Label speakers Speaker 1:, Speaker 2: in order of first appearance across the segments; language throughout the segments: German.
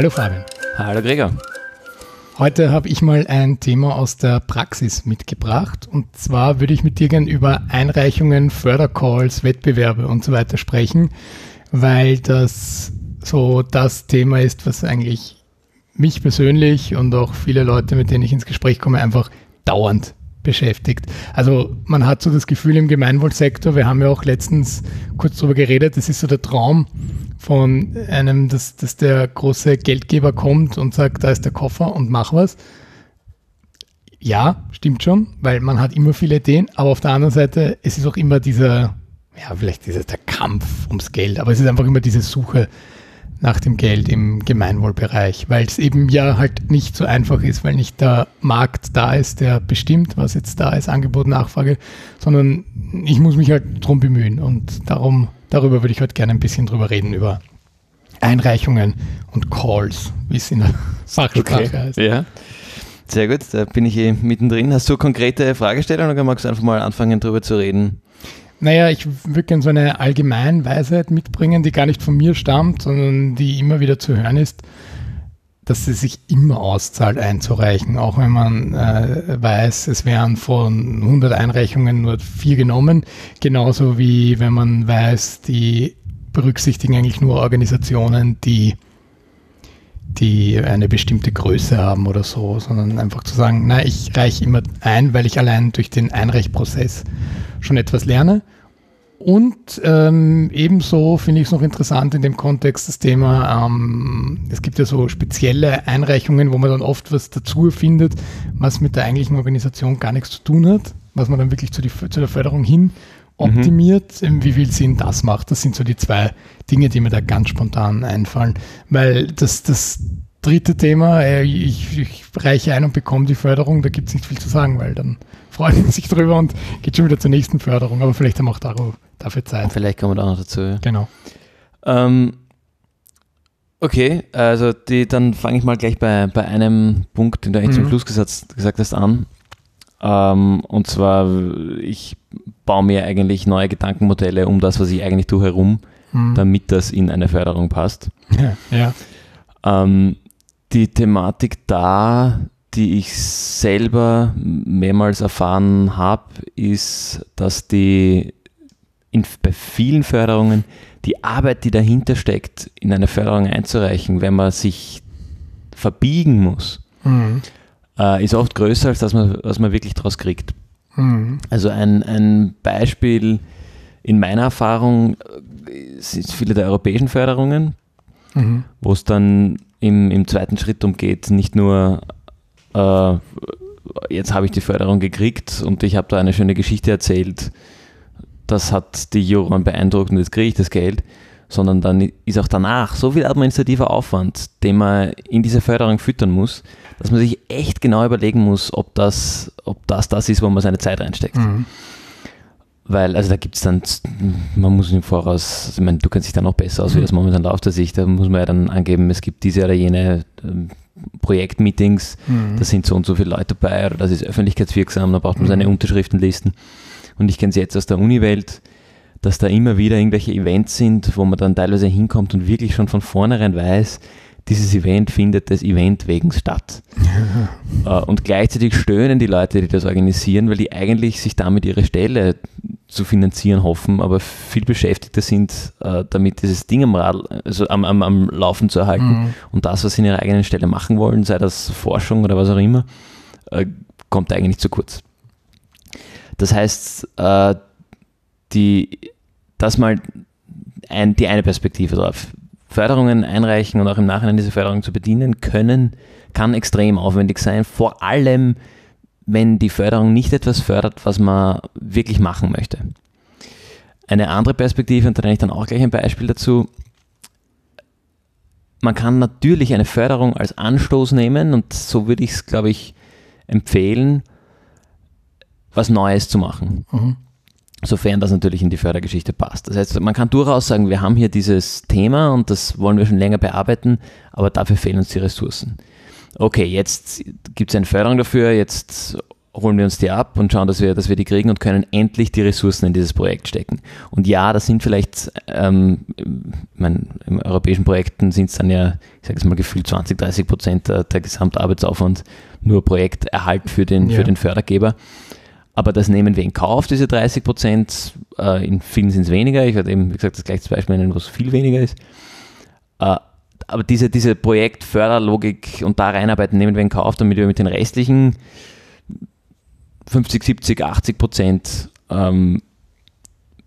Speaker 1: Hallo Fabian.
Speaker 2: Hallo Gregor.
Speaker 1: Heute habe ich mal ein Thema aus der Praxis mitgebracht. Und zwar würde ich mit dir gerne über Einreichungen, Fördercalls, Wettbewerbe und so weiter sprechen, weil das so das Thema ist, was eigentlich mich persönlich und auch viele Leute, mit denen ich ins Gespräch komme, einfach dauernd beschäftigt. Also man hat so das Gefühl im Gemeinwohlsektor, wir haben ja auch letztens kurz darüber geredet, das ist so der Traum von einem, dass, dass der große Geldgeber kommt und sagt, da ist der Koffer und mach was. Ja, stimmt schon, weil man hat immer viele Ideen, aber auf der anderen Seite, es ist auch immer dieser, ja, vielleicht ist es der Kampf ums Geld, aber es ist einfach immer diese Suche nach dem Geld im Gemeinwohlbereich, weil es eben ja halt nicht so einfach ist, weil nicht der Markt da ist, der bestimmt, was jetzt da ist, Angebot, Nachfrage, sondern ich muss mich halt drum bemühen und darum, darüber würde ich heute gerne ein bisschen drüber reden, über Einreichungen und Calls, wie es in der Fachsprache okay. heißt.
Speaker 2: Ja. Sehr gut, da bin ich eh mittendrin. Hast du konkrete Fragestellungen oder magst du einfach mal anfangen, darüber zu reden?
Speaker 1: Naja, ich würde gerne so eine Allgemeinweisheit mitbringen, die gar nicht von mir stammt, sondern die immer wieder zu hören ist, dass es sich immer auszahlt einzureichen, auch wenn man äh, weiß, es wären von 100 Einreichungen nur vier genommen, genauso wie wenn man weiß, die berücksichtigen eigentlich nur Organisationen, die die eine bestimmte Größe haben oder so, sondern einfach zu sagen, na, ich reiche immer ein, weil ich allein durch den Einreichprozess schon etwas lerne. Und ähm, ebenso finde ich es noch interessant in dem Kontext das Thema, ähm, es gibt ja so spezielle Einreichungen, wo man dann oft was dazu findet, was mit der eigentlichen Organisation gar nichts zu tun hat, was man dann wirklich zu, die, zu der Förderung hin optimiert, mhm. wie viel Sinn das macht. Das sind so die zwei Dinge, die mir da ganz spontan einfallen. Weil das, das dritte Thema, äh, ich, ich reiche ein und bekomme die Förderung, da gibt es nicht viel zu sagen, weil dann freuen sie sich drüber und geht schon wieder zur nächsten Förderung. Aber vielleicht haben wir auch dafür Zeit.
Speaker 2: Vielleicht kommen wir da noch dazu. Ja.
Speaker 1: Genau.
Speaker 2: Ähm, okay, also die, dann fange ich mal gleich bei, bei einem Punkt, den du eigentlich mhm. zum Schluss gesagt, gesagt hast, an. Ähm, und zwar, ich baue mir eigentlich neue Gedankenmodelle um das, was ich eigentlich tue, herum, mhm. damit das in eine Förderung passt.
Speaker 1: Ja. ja.
Speaker 2: Ähm, die Thematik da die ich selber mehrmals erfahren habe, ist, dass die in, bei vielen Förderungen die Arbeit, die dahinter steckt, in eine Förderung einzureichen, wenn man sich verbiegen muss, mhm. Äh, ist oft größer, als man, was man wirklich daraus kriegt. Mhm. Also ein, ein Beispiel in meiner Erfahrung äh, sind viele der europäischen Förderungen, mhm. wo es dann im, im zweiten Schritt darum geht, nicht nur äh, jetzt habe ich die Förderung gekriegt und ich habe da eine schöne Geschichte erzählt. Das hat die Juroren beeindruckt und jetzt kriege ich das Geld. Sondern dann ist auch danach so viel administrativer Aufwand, den man in diese Förderung füttern muss, dass man sich echt genau überlegen muss, ob das, ob das das ist, wo man seine Zeit reinsteckt. Mhm. Weil, also da gibt es dann, man muss im Voraus, ich meine, du kennst dich da noch besser aus, wie mhm. das momentan läuft, als ich, da muss man ja dann angeben, es gibt diese oder jene ähm, Projektmeetings, mhm. da sind so und so viele Leute dabei oder das ist öffentlichkeitswirksam, da braucht man seine mhm. Unterschriftenlisten. Und ich kenne es jetzt aus der Uniwelt, dass da immer wieder irgendwelche Events sind, wo man dann teilweise hinkommt und wirklich schon von vornherein weiß, dieses Event findet das Event wegen statt. Ja. Äh, und gleichzeitig stöhnen die Leute, die das organisieren, weil die eigentlich sich damit ihre Stelle zu finanzieren hoffen, aber viel beschäftigter sind, äh, damit dieses Ding am, Rad, also am, am, am Laufen zu erhalten mhm. und das, was sie in ihrer eigenen Stelle machen wollen, sei das Forschung oder was auch immer, äh, kommt eigentlich zu kurz. Das heißt, die, das mal ein, die eine Perspektive drauf. Förderungen einreichen und auch im Nachhinein diese Förderung zu bedienen können, kann extrem aufwendig sein, vor allem wenn die Förderung nicht etwas fördert, was man wirklich machen möchte. Eine andere Perspektive, und da nenne ich dann auch gleich ein Beispiel dazu, man kann natürlich eine Förderung als Anstoß nehmen und so würde ich es, glaube ich, empfehlen, was Neues zu machen. Mhm. Sofern das natürlich in die Fördergeschichte passt. Das heißt, man kann durchaus sagen, wir haben hier dieses Thema und das wollen wir schon länger bearbeiten, aber dafür fehlen uns die Ressourcen okay, jetzt gibt es eine Förderung dafür, jetzt holen wir uns die ab und schauen, dass wir, dass wir die kriegen und können endlich die Ressourcen in dieses Projekt stecken. Und ja, das sind vielleicht, ähm, mein, in europäischen Projekten sind es dann ja, ich sage jetzt mal gefühlt 20, 30 Prozent der, der Gesamtarbeitsaufwand nur Projekterhalt für den, ja. für den Fördergeber. Aber das nehmen wir in Kauf, diese 30 Prozent. Äh, in vielen sind es weniger. Ich werde eben, wie gesagt, das gleiche Beispiel nennen, wo es viel weniger ist. Äh, aber diese, diese Projektförderlogik und da reinarbeiten nehmen wir in Kauf, damit wir mit den restlichen 50, 70, 80 Prozent ähm,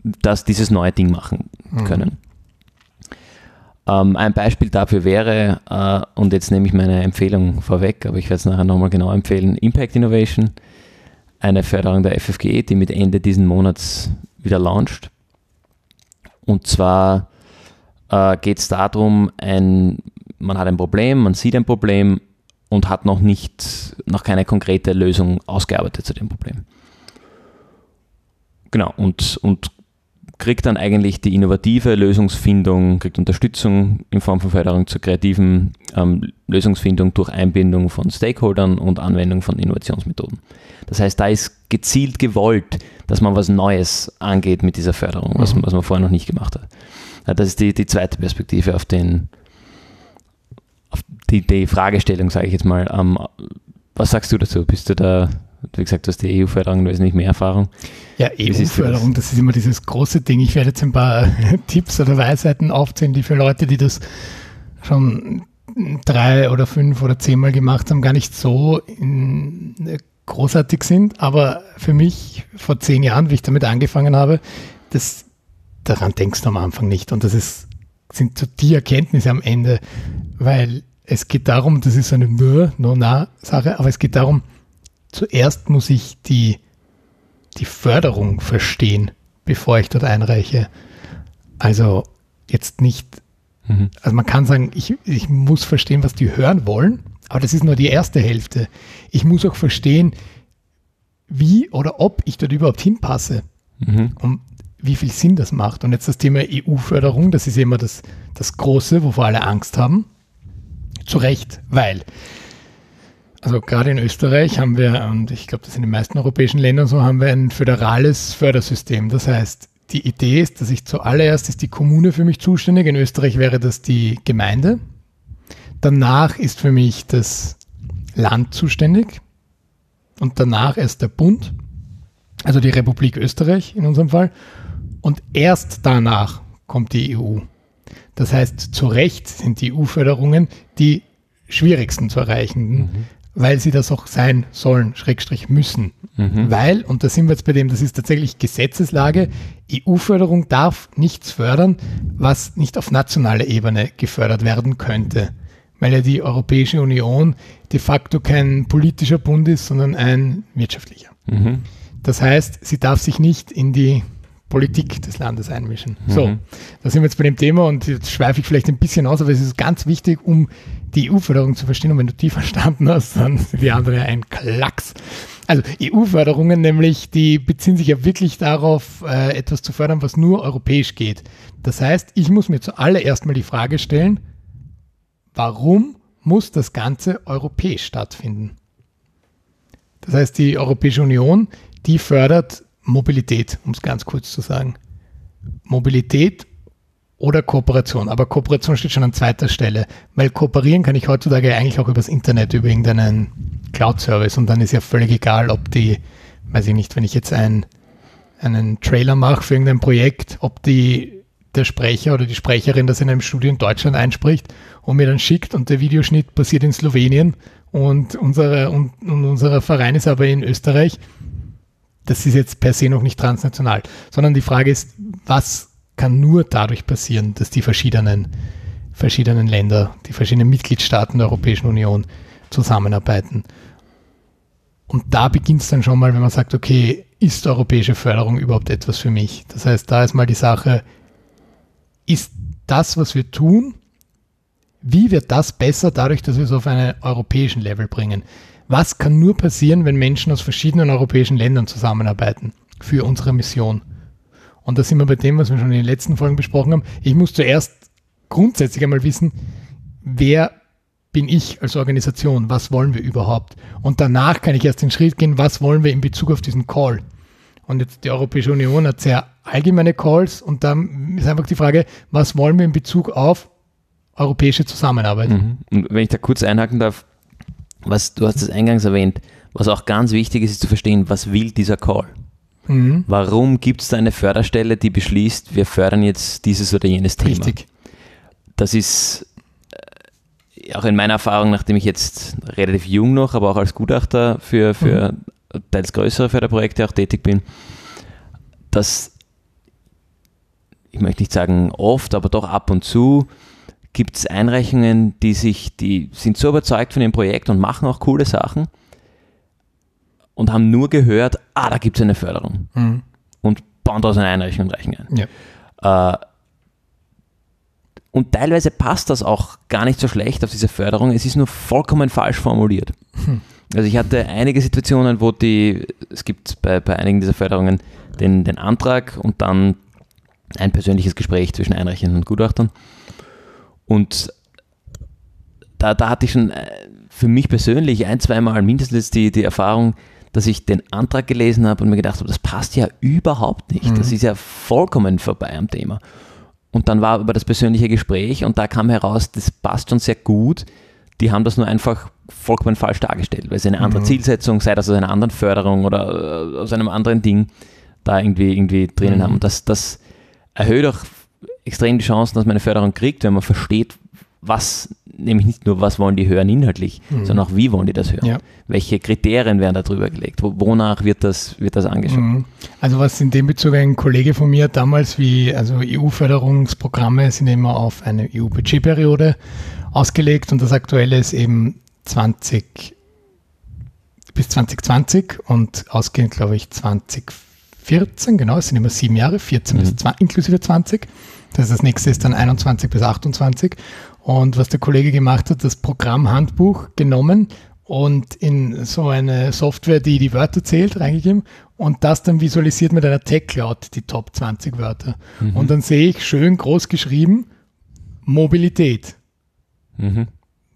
Speaker 2: dass dieses neue Ding machen mhm. können. Mhm. Ähm, ein Beispiel dafür wäre, äh, und jetzt nehme ich meine Empfehlung vorweg, aber ich werde es nachher nochmal genau empfehlen, Impact Innovation, eine Förderung der FFG, die mit Ende diesen Monats wieder launcht. Und zwar äh, geht es darum, ein, man hat ein Problem, man sieht ein Problem und hat noch nicht, noch keine konkrete Lösung ausgearbeitet zu dem Problem. Genau, und, und kriegt dann eigentlich die innovative Lösungsfindung, kriegt Unterstützung in Form von Förderung zur kreativen ähm, Lösungsfindung durch Einbindung von Stakeholdern und Anwendung von Innovationsmethoden. Das heißt, da ist gezielt gewollt, dass man was Neues angeht mit dieser Förderung, was, mhm. was man vorher noch nicht gemacht hat. Das ist die, die zweite Perspektive auf den, auf die, die Fragestellung, sage ich jetzt mal. Ähm, was sagst du dazu? Bist du da, wie gesagt, du hast die EU-Förderung wesentlich mehr Erfahrung.
Speaker 1: Ja, EU-Förderung, das? das ist immer dieses große Ding. Ich werde jetzt ein paar Tipps oder Weisheiten aufzählen, die für Leute, die das schon drei oder fünf oder zehnmal gemacht haben, gar nicht so in, großartig sind. Aber für mich vor zehn Jahren, wie ich damit angefangen habe, das, daran denkst du am Anfang nicht. Und das ist sind so die Erkenntnisse am Ende, weil es geht darum, das ist eine nur, no, na Sache, aber es geht darum, zuerst muss ich die, die Förderung verstehen, bevor ich dort einreiche. Also jetzt nicht, mhm. also man kann sagen, ich, ich muss verstehen, was die hören wollen, aber das ist nur die erste Hälfte. Ich muss auch verstehen, wie oder ob ich dort überhaupt hinpasse. Mhm. Und wie viel Sinn das macht. Und jetzt das Thema EU-Förderung, das ist immer das, das Große, wovor alle Angst haben. Zu Recht, weil, also gerade in Österreich haben wir, und ich glaube, das in den meisten europäischen Ländern so, haben wir ein föderales Fördersystem. Das heißt, die Idee ist, dass ich zuallererst ist die Kommune für mich zuständig. In Österreich wäre das die Gemeinde. Danach ist für mich das Land zuständig. Und danach erst der Bund, also die Republik Österreich in unserem Fall. Und erst danach kommt die EU. Das heißt, zu Recht sind die EU-Förderungen die schwierigsten zu erreichen, mhm. Weil sie das auch sein sollen, Schrägstrich müssen. Mhm. Weil, und da sind wir jetzt bei dem, das ist tatsächlich Gesetzeslage, EU-Förderung darf nichts fördern, was nicht auf nationaler Ebene gefördert werden könnte. Weil ja die Europäische Union de facto kein politischer Bund ist, sondern ein wirtschaftlicher. Mhm. Das heißt, sie darf sich nicht in die Politik des Landes einmischen. Mhm. So, da sind wir jetzt bei dem Thema und jetzt schweife ich vielleicht ein bisschen aus, aber es ist ganz wichtig, um die EU-Förderung zu verstehen. Und wenn du die verstanden hast, dann sind die anderen ein Klacks. Also EU-Förderungen nämlich, die beziehen sich ja wirklich darauf, äh, etwas zu fördern, was nur europäisch geht. Das heißt, ich muss mir zuallererst mal die Frage stellen, warum muss das Ganze europäisch stattfinden? Das heißt, die Europäische Union, die fördert Mobilität, um es ganz kurz zu sagen. Mobilität oder Kooperation. Aber Kooperation steht schon an zweiter Stelle, weil kooperieren kann ich heutzutage eigentlich auch übers Internet, über irgendeinen Cloud-Service und dann ist ja völlig egal, ob die, weiß ich nicht, wenn ich jetzt ein, einen Trailer mache für irgendein Projekt, ob die der Sprecher oder die Sprecherin das in einem Studio in Deutschland einspricht und mir dann schickt und der Videoschnitt passiert in Slowenien und, unsere, und, und unser Verein ist aber in Österreich das ist jetzt per se noch nicht transnational, sondern die Frage ist, was kann nur dadurch passieren, dass die verschiedenen, verschiedenen Länder, die verschiedenen Mitgliedstaaten der Europäischen Union zusammenarbeiten. Und da beginnt es dann schon mal, wenn man sagt, okay, ist europäische Förderung überhaupt etwas für mich? Das heißt, da ist mal die Sache, ist das, was wir tun, wie wird das besser dadurch, dass wir es auf einen europäischen Level bringen? Was kann nur passieren, wenn Menschen aus verschiedenen europäischen Ländern zusammenarbeiten für unsere Mission? Und da sind wir bei dem, was wir schon in den letzten Folgen besprochen haben. Ich muss zuerst grundsätzlich einmal wissen, wer bin ich als Organisation, was wollen wir überhaupt? Und danach kann ich erst den Schritt gehen, was wollen wir in Bezug auf diesen Call? Und jetzt die Europäische Union hat sehr allgemeine Calls und dann ist einfach die Frage, was wollen wir in Bezug auf europäische Zusammenarbeit?
Speaker 2: Mhm. Und wenn ich da kurz einhaken darf, was du hast es eingangs erwähnt, was auch ganz wichtig ist, ist zu verstehen, was will dieser Call? Mhm. Warum gibt es da eine Förderstelle, die beschließt, wir fördern jetzt dieses oder jenes Thema?
Speaker 1: Richtig.
Speaker 2: Das ist äh, auch in meiner Erfahrung, nachdem ich jetzt relativ jung noch, aber auch als Gutachter für, für mhm. teils größere Förderprojekte auch tätig bin, dass ich möchte nicht sagen oft, aber doch ab und zu gibt es Einreichungen, die sich, die sind so überzeugt von dem Projekt und machen auch coole Sachen und haben nur gehört, ah, da gibt es eine Förderung. Mhm. Und bauen daraus eine Einreichung und reichen ein. Ja. Äh, und teilweise passt das auch gar nicht so schlecht auf diese Förderung. Es ist nur vollkommen falsch formuliert. Hm. Also ich hatte einige Situationen, wo die, es gibt bei, bei einigen dieser Förderungen den, den Antrag und dann ein persönliches Gespräch zwischen Einreichenden und Gutachtern. Und da, da hatte ich schon äh, für mich persönlich ein, zweimal mindestens die, die Erfahrung, dass ich den Antrag gelesen habe und mir gedacht habe, das passt ja überhaupt nicht. Mhm. Das ist ja vollkommen vorbei am Thema. Und dann war aber das persönliche Gespräch und da kam heraus, das passt schon sehr gut. Die haben das nur einfach vollkommen falsch dargestellt, weil sie eine andere mhm. Zielsetzung, sei das aus einer anderen Förderung oder äh, aus einem anderen Ding, da irgendwie, irgendwie drinnen mhm. haben. Und das, das erhöht auch extrem die Chancen, dass man eine Förderung kriegt, wenn man versteht, was, nämlich nicht nur, was wollen die hören inhaltlich, mhm. sondern auch, wie wollen die das hören? Ja. Welche Kriterien werden da drüber gelegt? Wonach wird das, wird das angeschaut? Mhm.
Speaker 1: Also was in dem Bezug ein Kollege von mir damals, wie, also EU-Förderungsprogramme sind immer auf eine EU-Budgetperiode ausgelegt und das aktuelle ist eben 20 bis 2020 und ausgehend, glaube ich, 2014, genau, es sind immer sieben Jahre, 14 mhm. bis 20, inklusive 20. Das, das nächste ist dann 21 bis 28. Und was der Kollege gemacht hat, das Programmhandbuch genommen und in so eine Software, die die Wörter zählt, reingegeben und das dann visualisiert mit einer Tech Cloud, die Top 20 Wörter. Mhm. Und dann sehe ich schön groß geschrieben Mobilität mhm.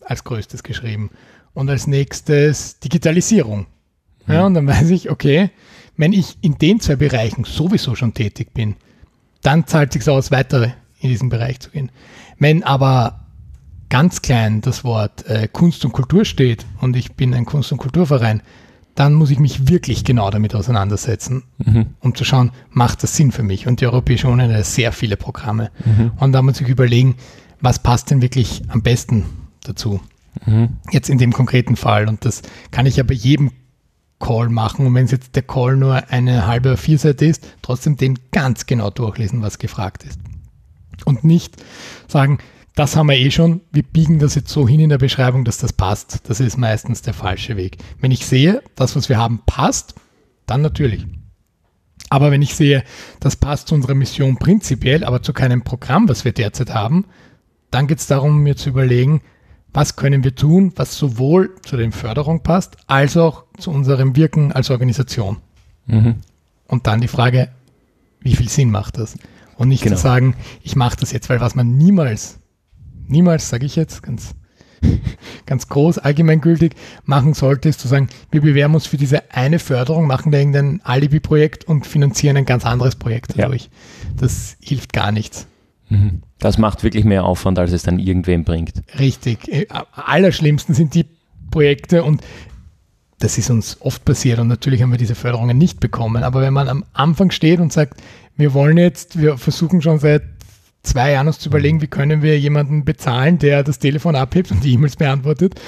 Speaker 1: als größtes geschrieben. Und als nächstes Digitalisierung. Mhm. Ja, und dann weiß ich, okay, wenn ich in den zwei Bereichen sowieso schon tätig bin, dann zahlt sich aus, weiter in diesen Bereich zu gehen. Wenn aber ganz klein das Wort äh, Kunst und Kultur steht und ich bin ein Kunst- und Kulturverein, dann muss ich mich wirklich genau damit auseinandersetzen, mhm. um zu schauen, macht das Sinn für mich? Und die Europäische Union hat sehr viele Programme. Mhm. Und da muss ich überlegen, was passt denn wirklich am besten dazu? Mhm. Jetzt in dem konkreten Fall. Und das kann ich ja bei jedem Call machen. Und wenn es jetzt der Call nur eine halbe oder vier Seite ist, trotzdem den ganz genau durchlesen, was gefragt ist. Und nicht sagen, das haben wir eh schon, wir biegen das jetzt so hin in der Beschreibung, dass das passt. Das ist meistens der falsche Weg. Wenn ich sehe, das, was wir haben, passt, dann natürlich. Aber wenn ich sehe, das passt zu unserer Mission prinzipiell, aber zu keinem Programm, was wir derzeit haben, dann geht es darum, mir zu überlegen, was können wir tun, was sowohl zu der Förderung passt, als auch zu unserem Wirken als Organisation. Mhm. Und dann die Frage, wie viel Sinn macht das? Und nicht genau. zu sagen, ich mache das jetzt, weil was man niemals niemals, sage ich jetzt, ganz, ganz groß, allgemeingültig machen sollte, ist zu sagen, wir bewerben uns für diese eine Förderung, machen da irgendein Alibi-Projekt und finanzieren ein ganz anderes Projekt dadurch. Ja. Das hilft gar nichts.
Speaker 2: Mhm. Das macht wirklich mehr Aufwand, als es dann irgendwem bringt.
Speaker 1: Richtig. Äh, allerschlimmsten sind die Projekte und das ist uns oft passiert und natürlich haben wir diese Förderungen nicht bekommen. Aber wenn man am Anfang steht und sagt, wir wollen jetzt, wir versuchen schon seit zwei Jahren uns zu überlegen, wie können wir jemanden bezahlen, der das Telefon abhebt und die E-Mails beantwortet.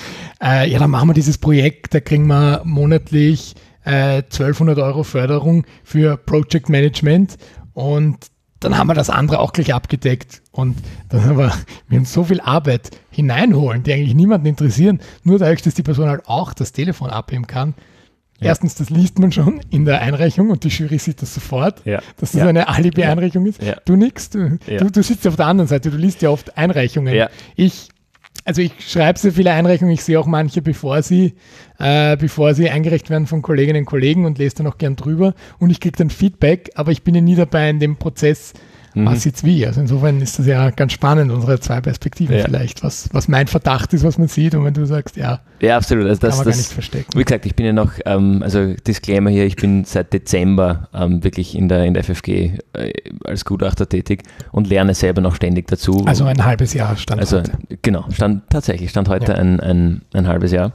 Speaker 1: Äh, ja, dann machen wir dieses Projekt, da kriegen wir monatlich äh, 1200 Euro Förderung für Project Management und dann haben wir das andere auch gleich abgedeckt und dann haben wir, wir uns so viel Arbeit hineinholen, die eigentlich niemanden interessieren, nur dadurch, dass die Person halt auch das Telefon abheben kann, ja. Erstens, das liest man schon in der Einreichung und die Jury sieht das sofort, ja. dass das ja. eine Alibi-Einreichung ist. Du nix, du, du, du, sitzt auf der anderen Seite, du liest ja oft Einreichungen. Ich, also ich schreibe sehr viele Einreichungen, ich sehe auch manche, bevor sie, äh, bevor sie eingereicht werden von Kolleginnen und Kollegen und lese dann auch gern drüber. Und ich kriege dann Feedback, aber ich bin ja nie dabei in dem Prozess, mhm. was jetzt wie. Also insofern ist das ja ganz spannend, unsere zwei Perspektiven ja. vielleicht, was, was mein Verdacht ist, was man sieht und wenn du sagst, ja,
Speaker 2: ja absolut. Also das,
Speaker 1: kann man
Speaker 2: das,
Speaker 1: gar nicht verstecken.
Speaker 2: Wie gesagt, ich bin ja noch, ähm, also Disclaimer hier, ich bin seit Dezember ähm, wirklich in der, in der FFG äh, als Gutachter tätig und lerne selber noch ständig dazu.
Speaker 1: Also ein halbes Jahr stand
Speaker 2: also, heute. Genau, stand tatsächlich, stand heute ja. ein, ein, ein halbes Jahr.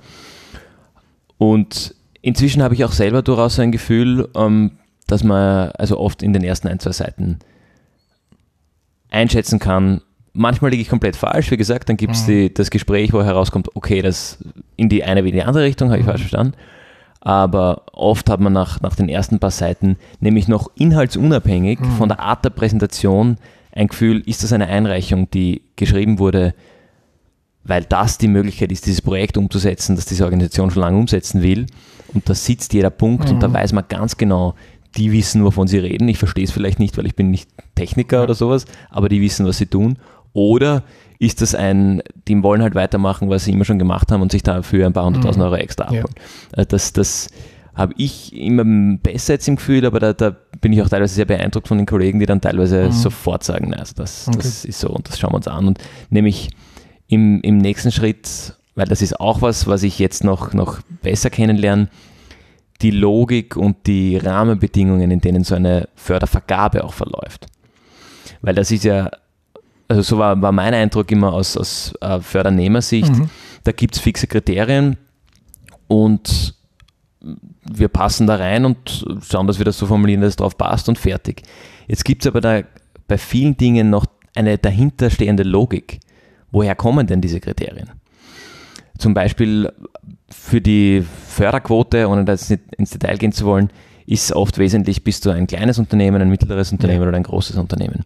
Speaker 2: Und inzwischen habe ich auch selber durchaus ein Gefühl, ähm, dass man also oft in den ersten ein, zwei Seiten einschätzen kann. Manchmal liege ich komplett falsch, wie gesagt, dann gibt es mhm. das Gespräch, wo herauskommt, okay, das in die eine wie in die andere Richtung, habe ich mhm. falsch verstanden. Aber oft hat man nach, nach den ersten paar Seiten, nämlich noch inhaltsunabhängig mhm. von der Art der Präsentation, ein Gefühl, ist das eine Einreichung, die geschrieben wurde, weil das die Möglichkeit ist, dieses Projekt umzusetzen, das diese Organisation schon lange umsetzen will. Und da sitzt jeder Punkt mhm. und da mhm. weiß man ganz genau, die wissen, wovon sie reden. Ich verstehe es vielleicht nicht, weil ich bin nicht Techniker oder sowas, aber die wissen, was sie tun. Oder ist das ein, die wollen halt weitermachen, was sie immer schon gemacht haben und sich dafür ein paar hunderttausend mhm. Euro extra abholen. Ja. Äh, das, das habe ich immer besser jetzt im Gefühl, aber da, da, bin ich auch teilweise sehr beeindruckt von den Kollegen, die dann teilweise mhm. sofort sagen, also das, okay. das ist so und das schauen wir uns an. Und nämlich im, im nächsten Schritt, weil das ist auch was, was ich jetzt noch, noch besser kennenlerne, die Logik und die Rahmenbedingungen, in denen so eine Fördervergabe auch verläuft. Weil das ist ja, also so war, war mein Eindruck immer aus, aus äh, Fördernehmersicht, mhm. da gibt es fixe Kriterien und wir passen da rein und schauen, dass wir das so formulieren, dass es drauf passt und fertig. Jetzt gibt es aber da bei vielen Dingen noch eine dahinterstehende Logik. Woher kommen denn diese Kriterien? Zum Beispiel für die Förderquote, ohne da jetzt nicht ins Detail gehen zu wollen, ist oft wesentlich, bist du ein kleines Unternehmen, ein mittleres Unternehmen ja. oder ein großes Unternehmen.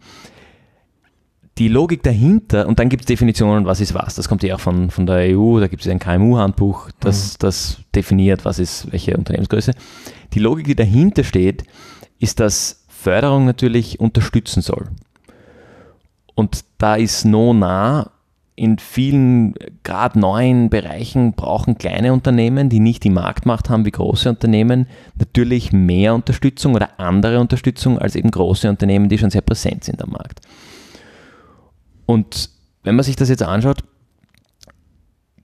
Speaker 2: Die Logik dahinter, und dann gibt es Definitionen, was ist was. Das kommt ja auch von, von der EU, da gibt es ein KMU-Handbuch, das, mhm. das definiert, was ist welche Unternehmensgröße. Die Logik, die dahinter steht, ist, dass Förderung natürlich unterstützen soll. Und da ist no nah in vielen, gerade neuen Bereichen brauchen kleine Unternehmen, die nicht die Marktmacht haben wie große Unternehmen, natürlich mehr Unterstützung oder andere Unterstützung als eben große Unternehmen, die schon sehr präsent sind am Markt. Und wenn man sich das jetzt anschaut,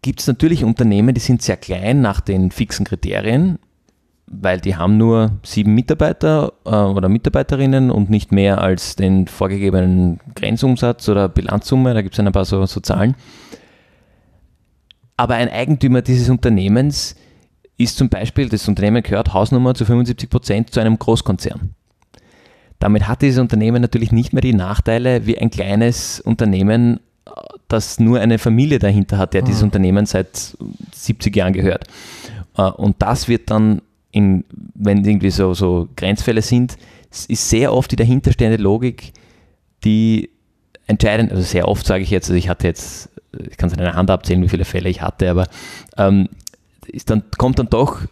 Speaker 2: gibt es natürlich Unternehmen, die sind sehr klein nach den fixen Kriterien, weil die haben nur sieben Mitarbeiter äh, oder Mitarbeiterinnen und nicht mehr als den vorgegebenen Grenzumsatz oder Bilanzsumme, da gibt es ein paar so, so Zahlen. Aber ein Eigentümer dieses Unternehmens ist zum Beispiel, das Unternehmen gehört Hausnummer zu 75 Prozent zu einem Großkonzern. Damit hat dieses Unternehmen natürlich nicht mehr die Nachteile wie ein kleines Unternehmen, das nur eine Familie dahinter hat, der dieses mhm. Unternehmen seit 70 Jahren gehört. Äh, und das wird dann in, wenn irgendwie so, so Grenzfälle sind, ist sehr oft die dahinterstehende Logik, die entscheidend, also sehr oft sage ich jetzt, also ich hatte jetzt, ich kann es an einer Hand abzählen, wie viele Fälle ich hatte, aber ähm, ist dann, kommt dann doch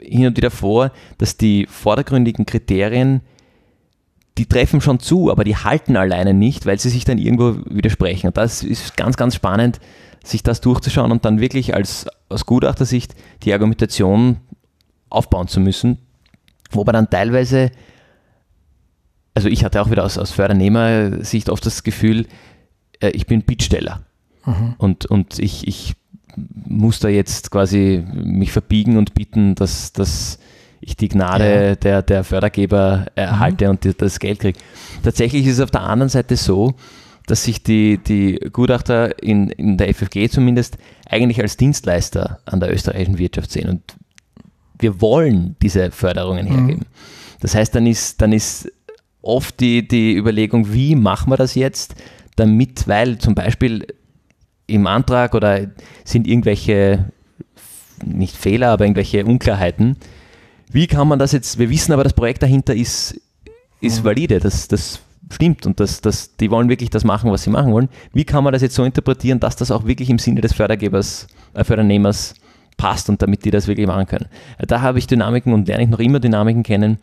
Speaker 2: hin und wieder vor, dass die vordergründigen Kriterien, die treffen schon zu, aber die halten alleine nicht, weil sie sich dann irgendwo widersprechen. Und das ist ganz, ganz spannend, sich das durchzuschauen und dann wirklich als, aus Gutachtersicht die Argumentation aufbauen zu müssen, wo man dann teilweise, also ich hatte auch wieder aus, aus Fördernehmer-Sicht oft das Gefühl, äh, ich bin Bittsteller mhm. und, und ich, ich muss da jetzt quasi mich verbiegen und bitten, dass, dass ich die Gnade ja. der, der Fördergeber erhalte mhm. und das Geld kriege. Tatsächlich ist es auf der anderen Seite so, dass sich die, die Gutachter in, in der FFG zumindest eigentlich als Dienstleister an der österreichischen Wirtschaft sehen. Und wir wollen diese Förderungen mhm. hergeben. Mhm. Das heißt, dann ist, dann ist oft die, die Überlegung, wie machen wir das jetzt, damit, weil zum Beispiel im Antrag oder sind irgendwelche, nicht Fehler, aber irgendwelche Unklarheiten. Wie kann man das jetzt, wir wissen aber, das Projekt dahinter ist, ist mhm. valide, das, das stimmt und das, das, die wollen wirklich das machen, was sie machen wollen. Wie kann man das jetzt so interpretieren, dass das auch wirklich im Sinne des Fördergebers, äh, Fördernehmers passt und damit die das wirklich machen können. Da habe ich Dynamiken und lerne ich noch immer Dynamiken kennen,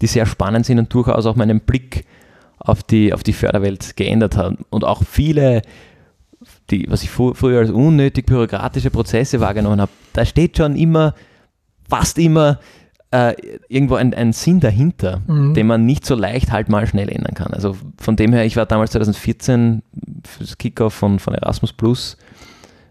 Speaker 2: die sehr spannend sind und durchaus auch meinen Blick auf die, auf die Förderwelt geändert haben. Und auch viele, die, was ich früher als unnötig bürokratische Prozesse wahrgenommen habe, da steht schon immer, fast immer äh, irgendwo ein, ein Sinn dahinter,
Speaker 1: Mhm.
Speaker 2: den man nicht so leicht halt mal schnell ändern kann. Also von dem her, ich war damals 2014 fürs Kickoff von, von Erasmus Plus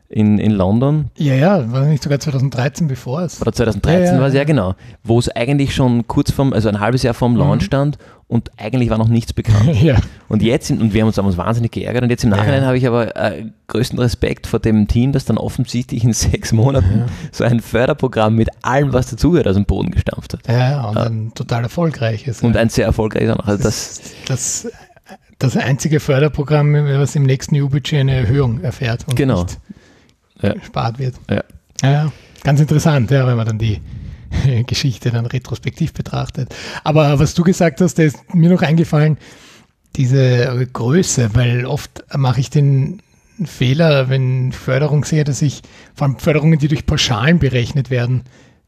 Speaker 2: in, in London
Speaker 1: Ja, ja, war nicht sogar 2013 bevor es.
Speaker 2: oder 2013
Speaker 1: Ja, ja,
Speaker 2: war es ja
Speaker 1: ja.
Speaker 2: genau, wo es eigentlich schon kurz vorm, also ein halbes Jahr vorm
Speaker 1: Mhm.
Speaker 2: Launch stand und eigentlich war noch nichts bekannt.
Speaker 1: Ja,
Speaker 2: Und jetzt, und wir haben uns damals wahnsinnig geärgert und jetzt im
Speaker 1: Ja.
Speaker 2: Nachhinein habe ich aber äh, größten Respekt vor dem Team, das dann offensichtlich in sechs Monaten
Speaker 1: Ja.
Speaker 2: so ein Förderprogramm mit allem, was dazugehört, aus dem Boden gestampft hat.
Speaker 1: ja, ja, und ein total erfolgreiches.
Speaker 2: Und
Speaker 1: ja.
Speaker 2: ein sehr erfolgreiches. Also das,
Speaker 1: das, das einzige Förderprogramm, was im nächsten EU-Budget eine Erhöhung erfährt
Speaker 2: Genau.
Speaker 1: nicht
Speaker 2: Ja.
Speaker 1: gespart wird.
Speaker 2: Ja.
Speaker 1: Ja, ganz interessant, ja, wenn man dann die Geschichte dann retrospektiv betrachtet. Aber was du gesagt hast, da ist mir noch eingefallen, diese Größe, weil oft mache ich den Fehler, wenn Förderung sehe, dass ich, vor allem Förderungen, die durch Pauschalen berechnet werden,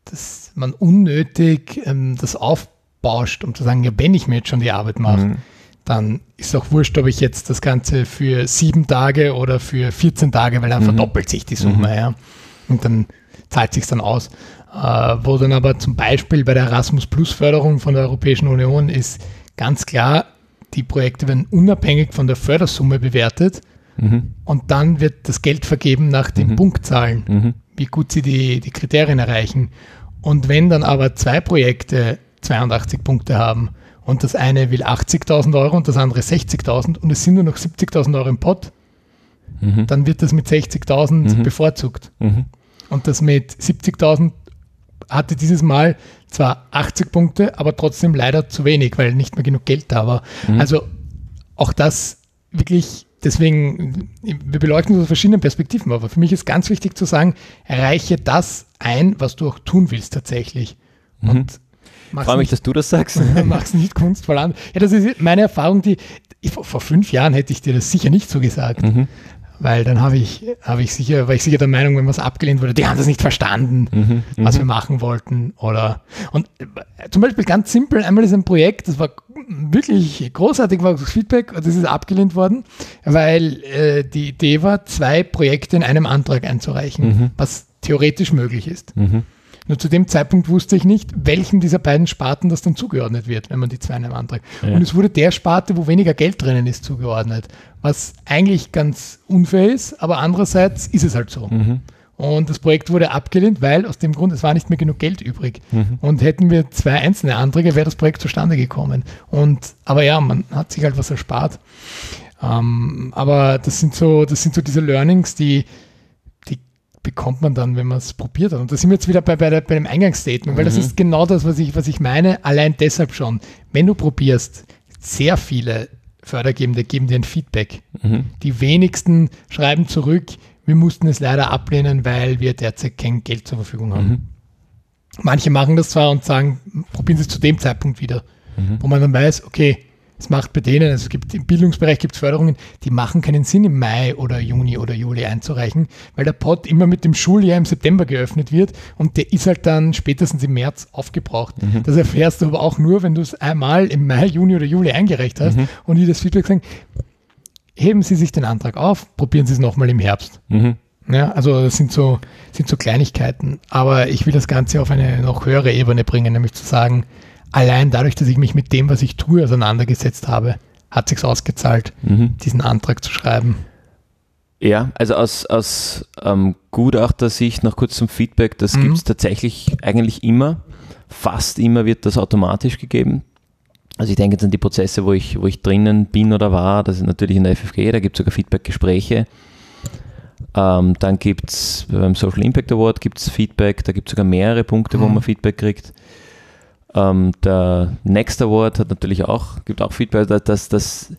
Speaker 1: dass man unnötig ähm, das aufbauscht, um zu sagen, ja, wenn ich mir jetzt schon die Arbeit mache,
Speaker 2: Mhm.
Speaker 1: Dann ist auch wurscht, ob ich jetzt das Ganze für sieben Tage oder für 14 Tage, weil dann
Speaker 2: Mhm.
Speaker 1: verdoppelt sich die Summe, ja. Und dann zahlt sich dann aus. Äh, wo dann aber zum Beispiel bei der Erasmus Plus Förderung von der Europäischen Union ist ganz klar, die Projekte werden unabhängig von der Fördersumme bewertet
Speaker 2: mhm,
Speaker 1: und dann wird das Geld vergeben nach den
Speaker 2: Mhm.
Speaker 1: Punktzahlen
Speaker 2: mhm,
Speaker 1: wie gut sie die, die Kriterien erreichen. Und wenn dann aber zwei Projekte 82 Punkte haben und das eine will 80.000 Euro und das andere 60.000 und es sind nur noch 70.000 Euro im Pot,
Speaker 2: mhm,
Speaker 1: dann wird das mit 60.000
Speaker 2: Mhm.
Speaker 1: bevorzugt.
Speaker 2: mhm,
Speaker 1: Und das mit 70.000 hatte dieses Mal zwar 80 Punkte, aber trotzdem leider zu wenig, weil nicht mehr genug Geld da war.
Speaker 2: Mhm.
Speaker 1: Also auch das wirklich, deswegen, wir beleuchten das aus verschiedenen Perspektiven, aber für mich ist ganz wichtig zu sagen, erreiche das ein, was du auch tun willst tatsächlich.
Speaker 2: Mhm.
Speaker 1: Und
Speaker 2: Freue mich, dass du das sagst.
Speaker 1: mach's nicht kunstvoll an. Ja, das ist meine Erfahrung, die ich, vor, fünf Jahren hätte ich dir das sicher nicht so gesagt.
Speaker 2: Mhm,
Speaker 1: Weil dann habe ich, habe ich sicher, war ich sicher der Meinung, wenn was abgelehnt wurde, die haben das nicht verstanden,
Speaker 2: mhm,
Speaker 1: was wir machen wollten. Oder und äh, zum Beispiel ganz simpel, einmal ist ein Projekt, das war wirklich großartig, war das Feedback, das ist abgelehnt worden, weil äh, die Idee war, zwei Projekte in einem Antrag einzureichen,
Speaker 2: Mhm.
Speaker 1: was theoretisch möglich ist. Nur zu dem Zeitpunkt wusste ich nicht, welchem dieser beiden Sparten das dann zugeordnet wird, wenn man die zwei in einem Antrag.
Speaker 2: Ja.
Speaker 1: Und es wurde der Sparte, wo weniger Geld drinnen ist, zugeordnet. Was eigentlich ganz unfair ist, aber andererseits ist es halt so.
Speaker 2: mhm,
Speaker 1: Und das Projekt wurde abgelehnt, weil aus dem Grund, es war nicht mehr genug Geld übrig.
Speaker 2: mhm.
Speaker 1: Und hätten wir zwei einzelne Anträge, wäre das Projekt zustande gekommen. Und, aber ja, man hat sich halt was erspart. Ähm, aber das sind so, das sind so diese Learnings, die bekommt man dann, wenn man es probiert hat. Und da sind wir jetzt wieder bei, bei, der, bei dem Eingangsstatement, weil das
Speaker 2: Mhm.
Speaker 1: ist genau das, was ich, was ich meine. Allein deshalb schon. Wenn du probierst, sehr viele Fördergebende geben dir ein Feedback.
Speaker 2: Mhm.
Speaker 1: Die wenigsten schreiben zurück, wir mussten es leider ablehnen, weil wir derzeit kein Geld zur Verfügung haben.
Speaker 2: Mhm.
Speaker 1: Manche machen das zwar und sagen, probieren Sie es zu dem Zeitpunkt wieder,
Speaker 2: Mhm.
Speaker 1: wo man dann weiß, okay, es macht bei denen, also es gibt im Bildungsbereich gibt es Förderungen, die machen keinen Sinn im Mai oder Juni oder Juli einzureichen, weil der Pot immer mit dem Schuljahr im September geöffnet wird und der ist halt dann spätestens im März aufgebraucht.
Speaker 2: Mhm.
Speaker 1: Das erfährst du aber auch nur, wenn du es einmal im Mai, Juni oder Juli eingereicht hast
Speaker 2: Mhm.
Speaker 1: und die das Feedback sagen, heben Sie sich den Antrag auf, probieren Sie es nochmal im Herbst.
Speaker 2: Mhm.
Speaker 1: Ja, also das sind so, sind so Kleinigkeiten. Aber ich will das Ganze auf eine noch höhere Ebene bringen, nämlich zu sagen, allein dadurch, dass ich mich mit dem, was ich tue, auseinandergesetzt habe, hat sich's ausgezahlt,
Speaker 2: Mhm.
Speaker 1: diesen Antrag zu schreiben.
Speaker 2: Ja, also aus, aus ähm, Gutachtersicht noch kurz zum Feedback, das
Speaker 1: Mhm.
Speaker 2: gibt es tatsächlich eigentlich immer. Fast immer wird das automatisch gegeben. Also ich denke jetzt an die Prozesse, wo ich, wo ich drinnen bin oder war, das ist natürlich in der FFG, da gibt es sogar Feedback-Gespräche. Ähm, dann gibt es beim Social Impact Award gibt's Feedback, da gibt es sogar mehrere Punkte, wo
Speaker 1: Mhm.
Speaker 2: man Feedback kriegt. Ähm, der Next Award hat natürlich auch, gibt auch Feedback, dass das,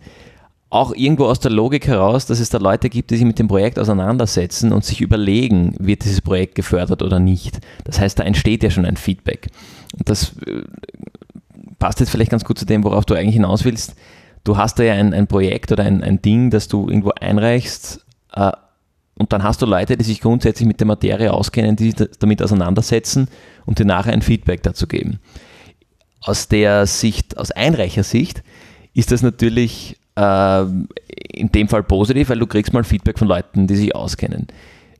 Speaker 2: auch irgendwo aus der Logik heraus, dass es da Leute gibt, die sich mit dem Projekt auseinandersetzen und sich überlegen, wird dieses Projekt gefördert oder nicht. Das heißt, da entsteht ja schon ein Feedback. Und das äh, passt jetzt vielleicht ganz gut zu dem, worauf du eigentlich hinaus willst. Du hast da ja ein, ein Projekt oder ein, ein Ding, das du irgendwo einreichst äh, und dann hast du Leute, die sich grundsätzlich mit der Materie auskennen, die sich da- damit auseinandersetzen und dir nachher ein Feedback dazu geben. Aus der Sicht, aus Einreichersicht, ist das natürlich äh, in dem Fall positiv, weil du kriegst mal Feedback von Leuten, die sich auskennen.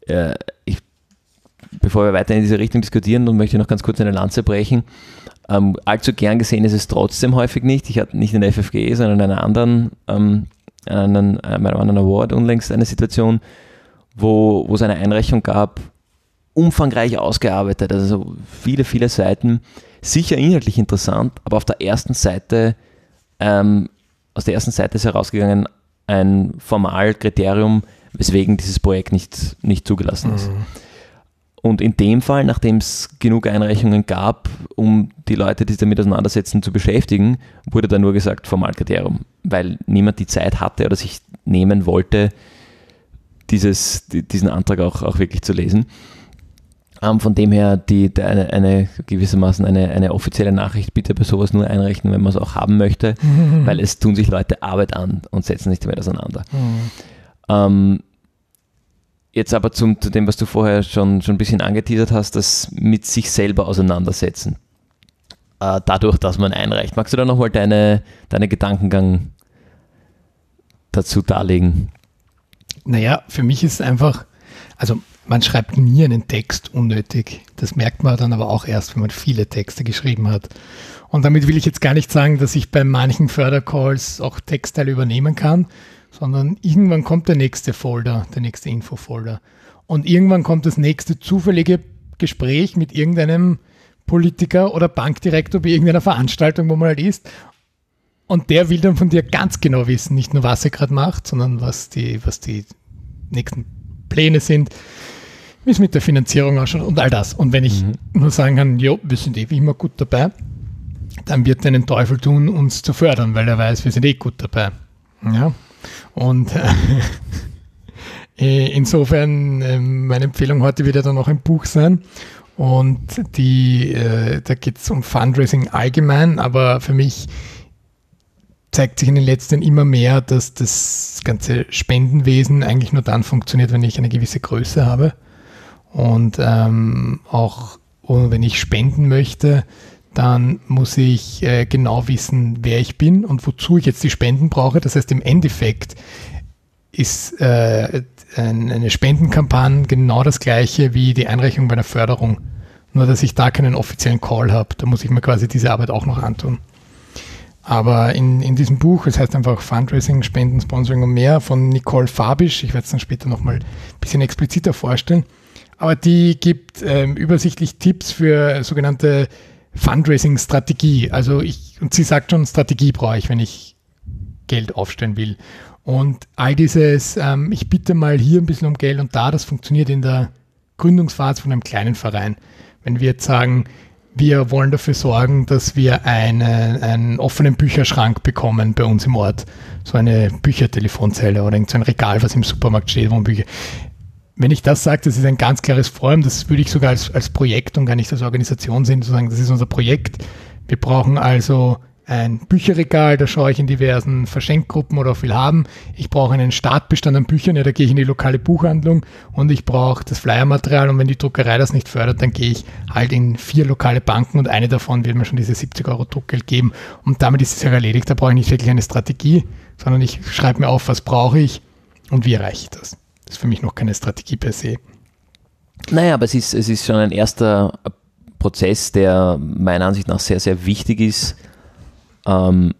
Speaker 2: Äh, ich bevor wir weiter in diese Richtung diskutieren, und möchte ich noch ganz kurz eine Lanze brechen. Ähm, allzu gern gesehen ist es trotzdem häufig nicht. Ich hatte nicht in der FFG, sondern in einer anderen, ähm, einen, einem anderen Award unlängst eine Situation, wo, wo es eine Einreichung gab, umfangreich ausgearbeitet, also viele, viele Seiten, sicher inhaltlich interessant, aber auf der ersten Seite, ähm, aus der ersten Seite ist herausgegangen ein Formalkriterium, weswegen dieses Projekt nicht, nicht zugelassen ist. Mhm. Und in dem Fall, nachdem es genug Einreichungen gab, um die Leute, die sich damit auseinandersetzen, zu beschäftigen, wurde da nur gesagt Formalkriterium, weil niemand die Zeit hatte oder sich nehmen wollte, dieses, diesen Antrag auch, auch wirklich zu lesen. Ähm, von dem her die, die eine, eine, gewissermaßen eine, eine offizielle Nachricht bitte bei sowas nur einrechnen, wenn man es auch haben möchte, mhm. weil es tun sich Leute Arbeit an und setzen sich damit auseinander. Mhm. Ähm, Jetzt aber zum, zu dem, was du vorher schon, schon ein bisschen angeteasert hast, das mit sich selber auseinandersetzen. Äh, dadurch, dass man einreicht. Magst du da nochmal deine, deine Gedankengang dazu darlegen?
Speaker 1: Naja, für mich ist es einfach, also man schreibt nie einen Text unnötig. Das merkt man dann aber auch erst, wenn man viele Texte geschrieben hat. Und damit will ich jetzt gar nicht sagen, dass ich bei manchen Fördercalls auch Textteile übernehmen kann, sondern irgendwann kommt der nächste Folder, der nächste Infofolder. Und irgendwann kommt das nächste zufällige Gespräch mit irgendeinem Politiker oder Bankdirektor bei irgendeiner Veranstaltung, wo man halt ist. Und der will dann von dir ganz genau wissen, nicht nur was er gerade macht, sondern was die, was die nächsten Pläne sind, wie es mit der Finanzierung ausschaut und all das. Und wenn ich mhm. nur sagen kann, jo, wir sind eh wie immer gut dabei, dann wird er den Teufel tun, uns zu fördern, weil er weiß, wir sind eh gut dabei. Ja, und äh, insofern, äh, meine Empfehlung heute wird ja dann auch ein Buch sein. Und die, äh, da geht es um Fundraising allgemein, aber für mich zeigt sich in den letzten immer mehr, dass das ganze Spendenwesen eigentlich nur dann funktioniert, wenn ich eine gewisse Größe habe. Und ähm, auch wenn ich spenden möchte, dann muss ich äh, genau wissen, wer ich bin und wozu ich jetzt die Spenden brauche. Das heißt, im Endeffekt ist äh, eine Spendenkampagne genau das gleiche wie die Einreichung bei einer Förderung. Nur, dass ich da keinen offiziellen Call habe. Da muss ich mir quasi diese Arbeit auch noch antun. Aber in, in diesem Buch, es heißt einfach Fundraising, Spenden, Sponsoring und mehr von Nicole Fabisch, ich werde es dann später nochmal ein bisschen expliziter vorstellen, aber die gibt ähm, übersichtlich Tipps für sogenannte Fundraising-Strategie. Also ich, und sie sagt schon, Strategie brauche ich, wenn ich Geld aufstellen will. Und all dieses, ähm, ich bitte mal hier ein bisschen um Geld und da, das funktioniert in der Gründungsphase von einem kleinen Verein. Wenn wir jetzt sagen, wir wollen dafür sorgen, dass wir eine, einen offenen Bücherschrank bekommen bei uns im Ort. So eine Büchertelefonzelle oder so ein Regal, was im Supermarkt steht, wo Bücher wenn ich das sage, das ist ein ganz klares Vorhaben, das würde ich sogar als, als Projekt und gar nicht als Organisation sehen, zu sagen, das ist unser Projekt. Wir brauchen also ein Bücherregal, da schaue ich in diversen Verschenkgruppen oder auch will haben. Ich brauche einen Startbestand an Büchern, ja, da gehe ich in die lokale Buchhandlung und ich brauche das Flyermaterial und wenn die Druckerei das nicht fördert, dann gehe ich halt in vier lokale Banken und eine davon wird mir schon diese 70 Euro Druckgeld geben und damit ist es ja erledigt. Da brauche ich nicht wirklich eine Strategie, sondern ich schreibe mir auf, was brauche ich und wie erreiche ich das. Das ist für mich noch keine Strategie per se.
Speaker 2: Naja, aber es ist, es ist schon ein erster Prozess, der meiner Ansicht nach sehr, sehr wichtig ist ähm,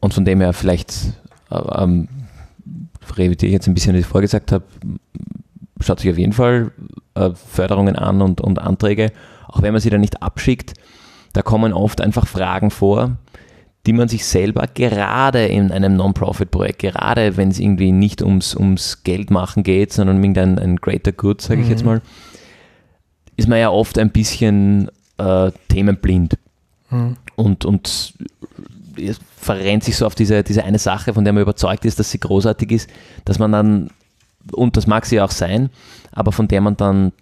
Speaker 2: und von dem her vielleicht äh, ähm, revidiere ich jetzt ein bisschen, was ich vorher gesagt habe, schaut sich auf jeden Fall äh, Förderungen an und, und Anträge, auch wenn man sie dann nicht abschickt. Da kommen oft einfach Fragen vor, die man sich selber gerade in einem Non-Profit-Projekt, gerade wenn es irgendwie nicht ums, ums Geld machen geht, sondern um irgendein ein greater good, sage ich mhm. jetzt mal, ist man ja oft ein bisschen äh, themenblind. Mhm. Und, und verrennt sich so auf diese, diese eine Sache, von der man überzeugt ist, dass sie großartig ist, dass man dann, und das mag sie auch sein, aber von der man dann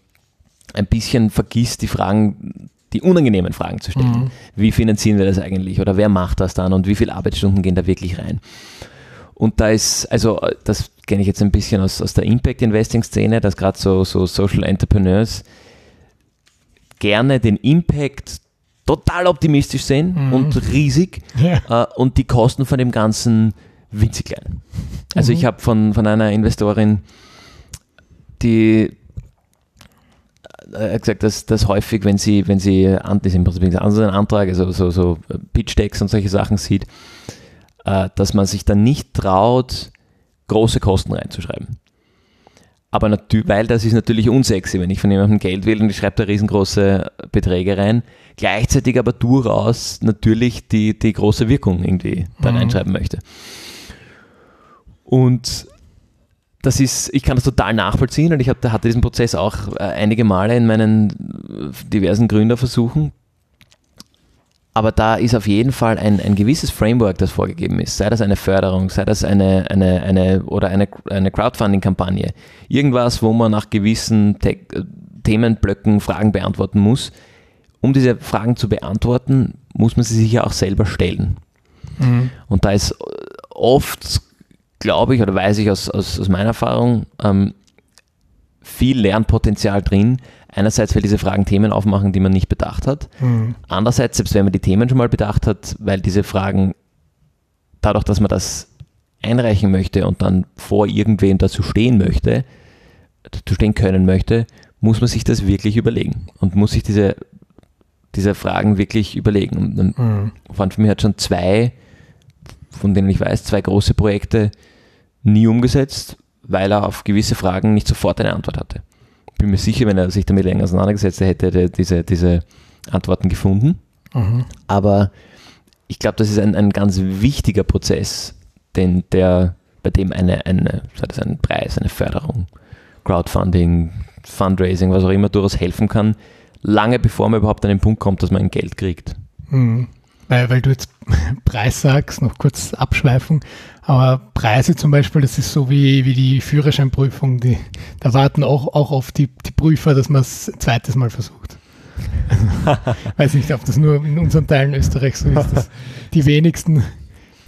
Speaker 2: ein bisschen vergisst, die Fragen die unangenehmen Fragen zu stellen. Mhm. Wie finanzieren wir das eigentlich oder wer macht das dann und wie viele Arbeitsstunden gehen da wirklich rein? Und da ist, also das kenne ich jetzt ein bisschen aus, aus der Impact-Investing-Szene, dass gerade so, so Social Entrepreneurs gerne den Impact total optimistisch sehen mhm. und riesig ja. äh, und die Kosten von dem Ganzen winzig klein. Also mhm. ich habe von, von einer Investorin, die er hat gesagt, dass, dass häufig, wenn sie, wenn sie das im Prinzip ein Antrag, also so, so Pitch-Decks und solche Sachen sieht, äh, dass man sich dann nicht traut, große Kosten reinzuschreiben. Aber natürlich, weil das ist natürlich unsexy, wenn ich von jemandem Geld will und ich schreibe da riesengroße Beträge rein, gleichzeitig aber durchaus natürlich die, die große Wirkung irgendwie da mhm. reinschreiben möchte. Und das ist, ich kann das total nachvollziehen und ich hatte diesen Prozess auch äh, einige Male in meinen diversen Gründerversuchen aber da ist auf jeden Fall ein, ein gewisses Framework, das vorgegeben ist. Sei das eine Förderung, sei das eine, eine, eine oder eine, eine Crowdfunding-Kampagne. Irgendwas, wo man nach gewissen Te Themenblöcken Fragen beantworten muss. Um diese Fragen zu beantworten, muss man sie sich ja auch selber stellen. Mhm. Und da ist oft, glaube ich, oder weiß ich aus, aus, aus meiner Erfahrung, ähm, viel Lernpotenzial drin, Einerseits, weil diese Fragen Themen aufmachen, die man nicht bedacht hat. Mhm. Andererseits, selbst wenn man die Themen schon mal bedacht hat, weil diese Fragen, dadurch, dass man das einreichen möchte und dann vor irgendwem dazu stehen möchte, dazu stehen können möchte, muss man sich das wirklich überlegen und muss sich diese, diese Fragen wirklich überlegen. Und dann mhm. waren für mich hat schon zwei, von denen ich weiß, zwei große Projekte nie umgesetzt, weil er auf gewisse Fragen nicht sofort eine Antwort hatte bin mir sicher, wenn er sich damit länger auseinandergesetzt hätte, hätte er diese, diese Antworten gefunden. Mhm. Aber ich glaube, das ist ein, ein ganz wichtiger Prozess, den der, bei dem eine, eine, sei das ein Preis, eine Förderung, Crowdfunding, Fundraising, was auch immer durchaus helfen kann, lange bevor man überhaupt an den Punkt kommt, dass man ein Geld kriegt.
Speaker 1: Mhm. Weil, weil du jetzt Preis sagst, noch kurz Abschweifung, aber Preise zum Beispiel, das ist so wie, wie die Führerscheinprüfung, die, da warten auch, auch auf die, die Prüfer, dass man es zweites Mal versucht. Weiß nicht, ob das nur in unseren Teilen Österreich so ist, dass die wenigsten,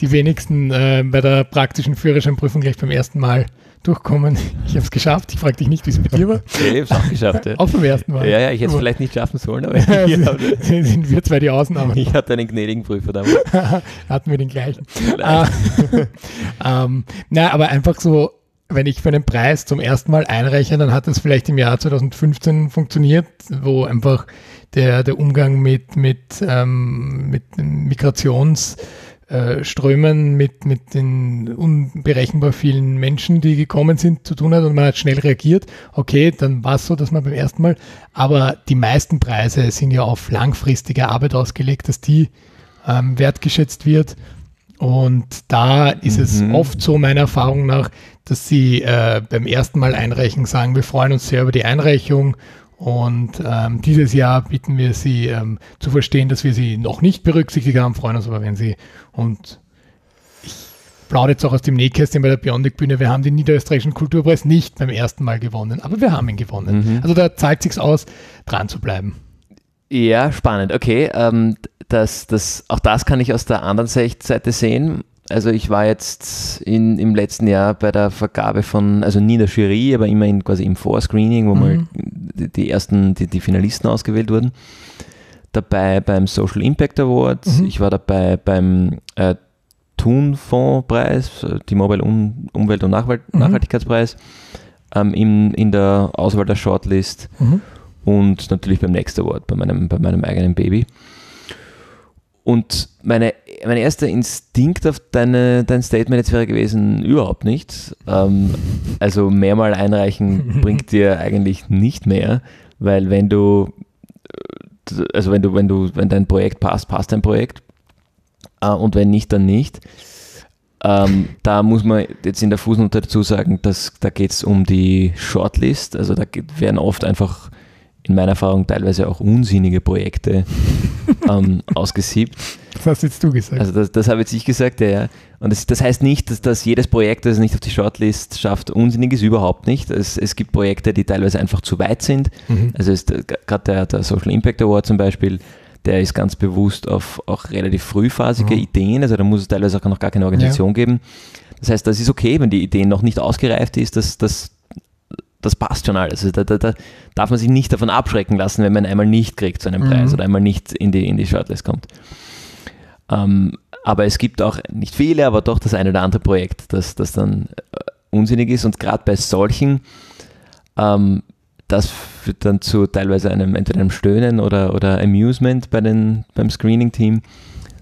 Speaker 1: die wenigsten äh, bei der praktischen Führerscheinprüfung gleich beim ersten Mal durchkommen. Ich habe es geschafft. Ich frage dich nicht, wie es mit dir war.
Speaker 2: Ja, ich habe es auch geschafft. Ja.
Speaker 1: Auch beim ersten Mal.
Speaker 2: Ja, ja, ich hätte es vielleicht nicht schaffen sollen, aber
Speaker 1: sind wir zwei die Ausnahmen.
Speaker 2: Ich hatte einen gnädigen Prüfer damals.
Speaker 1: Hatten wir den gleichen. Ah, ähm, na, aber einfach so, wenn ich für einen Preis zum ersten Mal einreiche, dann hat das vielleicht im Jahr 2015 funktioniert, wo einfach der, der Umgang mit, mit, ähm, mit Migrations- äh, Strömen mit, mit den unberechenbar vielen Menschen, die gekommen sind, zu tun hat und man hat schnell reagiert. Okay, dann war es so, dass man beim ersten Mal, aber die meisten Preise sind ja auf langfristige Arbeit ausgelegt, dass die ähm, wertgeschätzt wird. Und da ist mhm. es oft so, meiner Erfahrung nach, dass sie äh, beim ersten Mal einreichen sagen, wir freuen uns sehr über die Einreichung und ähm, dieses Jahr bitten wir Sie ähm, zu verstehen, dass wir Sie noch nicht berücksichtigt haben, freuen uns aber, wenn Sie und ich plaudere jetzt auch aus dem Nähkästchen bei der Biondic-Bühne, wir haben den Niederösterreichischen Kulturpreis nicht beim ersten Mal gewonnen, aber wir haben ihn gewonnen. Mhm. Also da zahlt sich aus, dran zu bleiben.
Speaker 2: Ja, spannend. Okay, ähm, das, das, auch das kann ich aus der anderen Seite sehen. Also ich war jetzt in, im letzten Jahr bei der Vergabe von, also nie in der Jury, aber immerhin quasi im Vorscreening, wo mhm. mal die, die, ersten, die, die Finalisten ausgewählt wurden. Dabei beim Social Impact Award, mhm. ich war dabei beim äh, Thun-Fonds-Preis, die Mobile um Umwelt- und Nachwalt mhm. Nachhaltigkeitspreis, ähm, in, in der Auswahl der Shortlist mhm. und natürlich beim Next Award, bei meinem, bei meinem eigenen Baby. Und meine, mein erster Instinkt auf deine, dein Statement jetzt wäre gewesen, überhaupt nicht. Ähm, also mehrmal einreichen bringt dir eigentlich nicht mehr, weil wenn du, äh, also wenn du, wenn du, wenn dein Projekt passt, passt dein Projekt. Äh, und wenn nicht, dann nicht. Ähm, da muss man jetzt in der Fußnote dazu sagen, dass da geht es um die Shortlist. Also da werden oft einfach in meiner Erfahrung teilweise auch unsinnige Projekte ähm, ausgesiebt.
Speaker 1: Das hast jetzt du gesagt.
Speaker 2: Also das, das habe jetzt ich gesagt, ja. ja. Und das, das heißt nicht, dass, dass jedes Projekt, das es nicht auf die Shortlist schafft, unsinnig ist, überhaupt nicht. Es, es gibt Projekte, die teilweise einfach zu weit sind. Mhm. Also gerade der, der Social Impact Award zum Beispiel, der ist ganz bewusst auf auch relativ frühphasige mhm. Ideen, also da muss es teilweise auch noch gar keine Organisation ja. geben. Das heißt, das ist okay, wenn die Idee noch nicht ausgereift ist, das, das das passt schon alles. Also da, da, da, darf man sich nicht davon abschrecken lassen, wenn man einmal nicht kriegt zu einem Preis mhm. oder einmal nicht in die, in die Shortlist kommt. Ähm, aber es gibt auch nicht viele, aber doch das eine oder andere Projekt, das, das dann äh, unsinnig ist. Und gerade bei solchen, ähm, das führt dann zu teilweise einem, entweder einem Stöhnen oder, oder Amusement bei den, beim Screening-Team,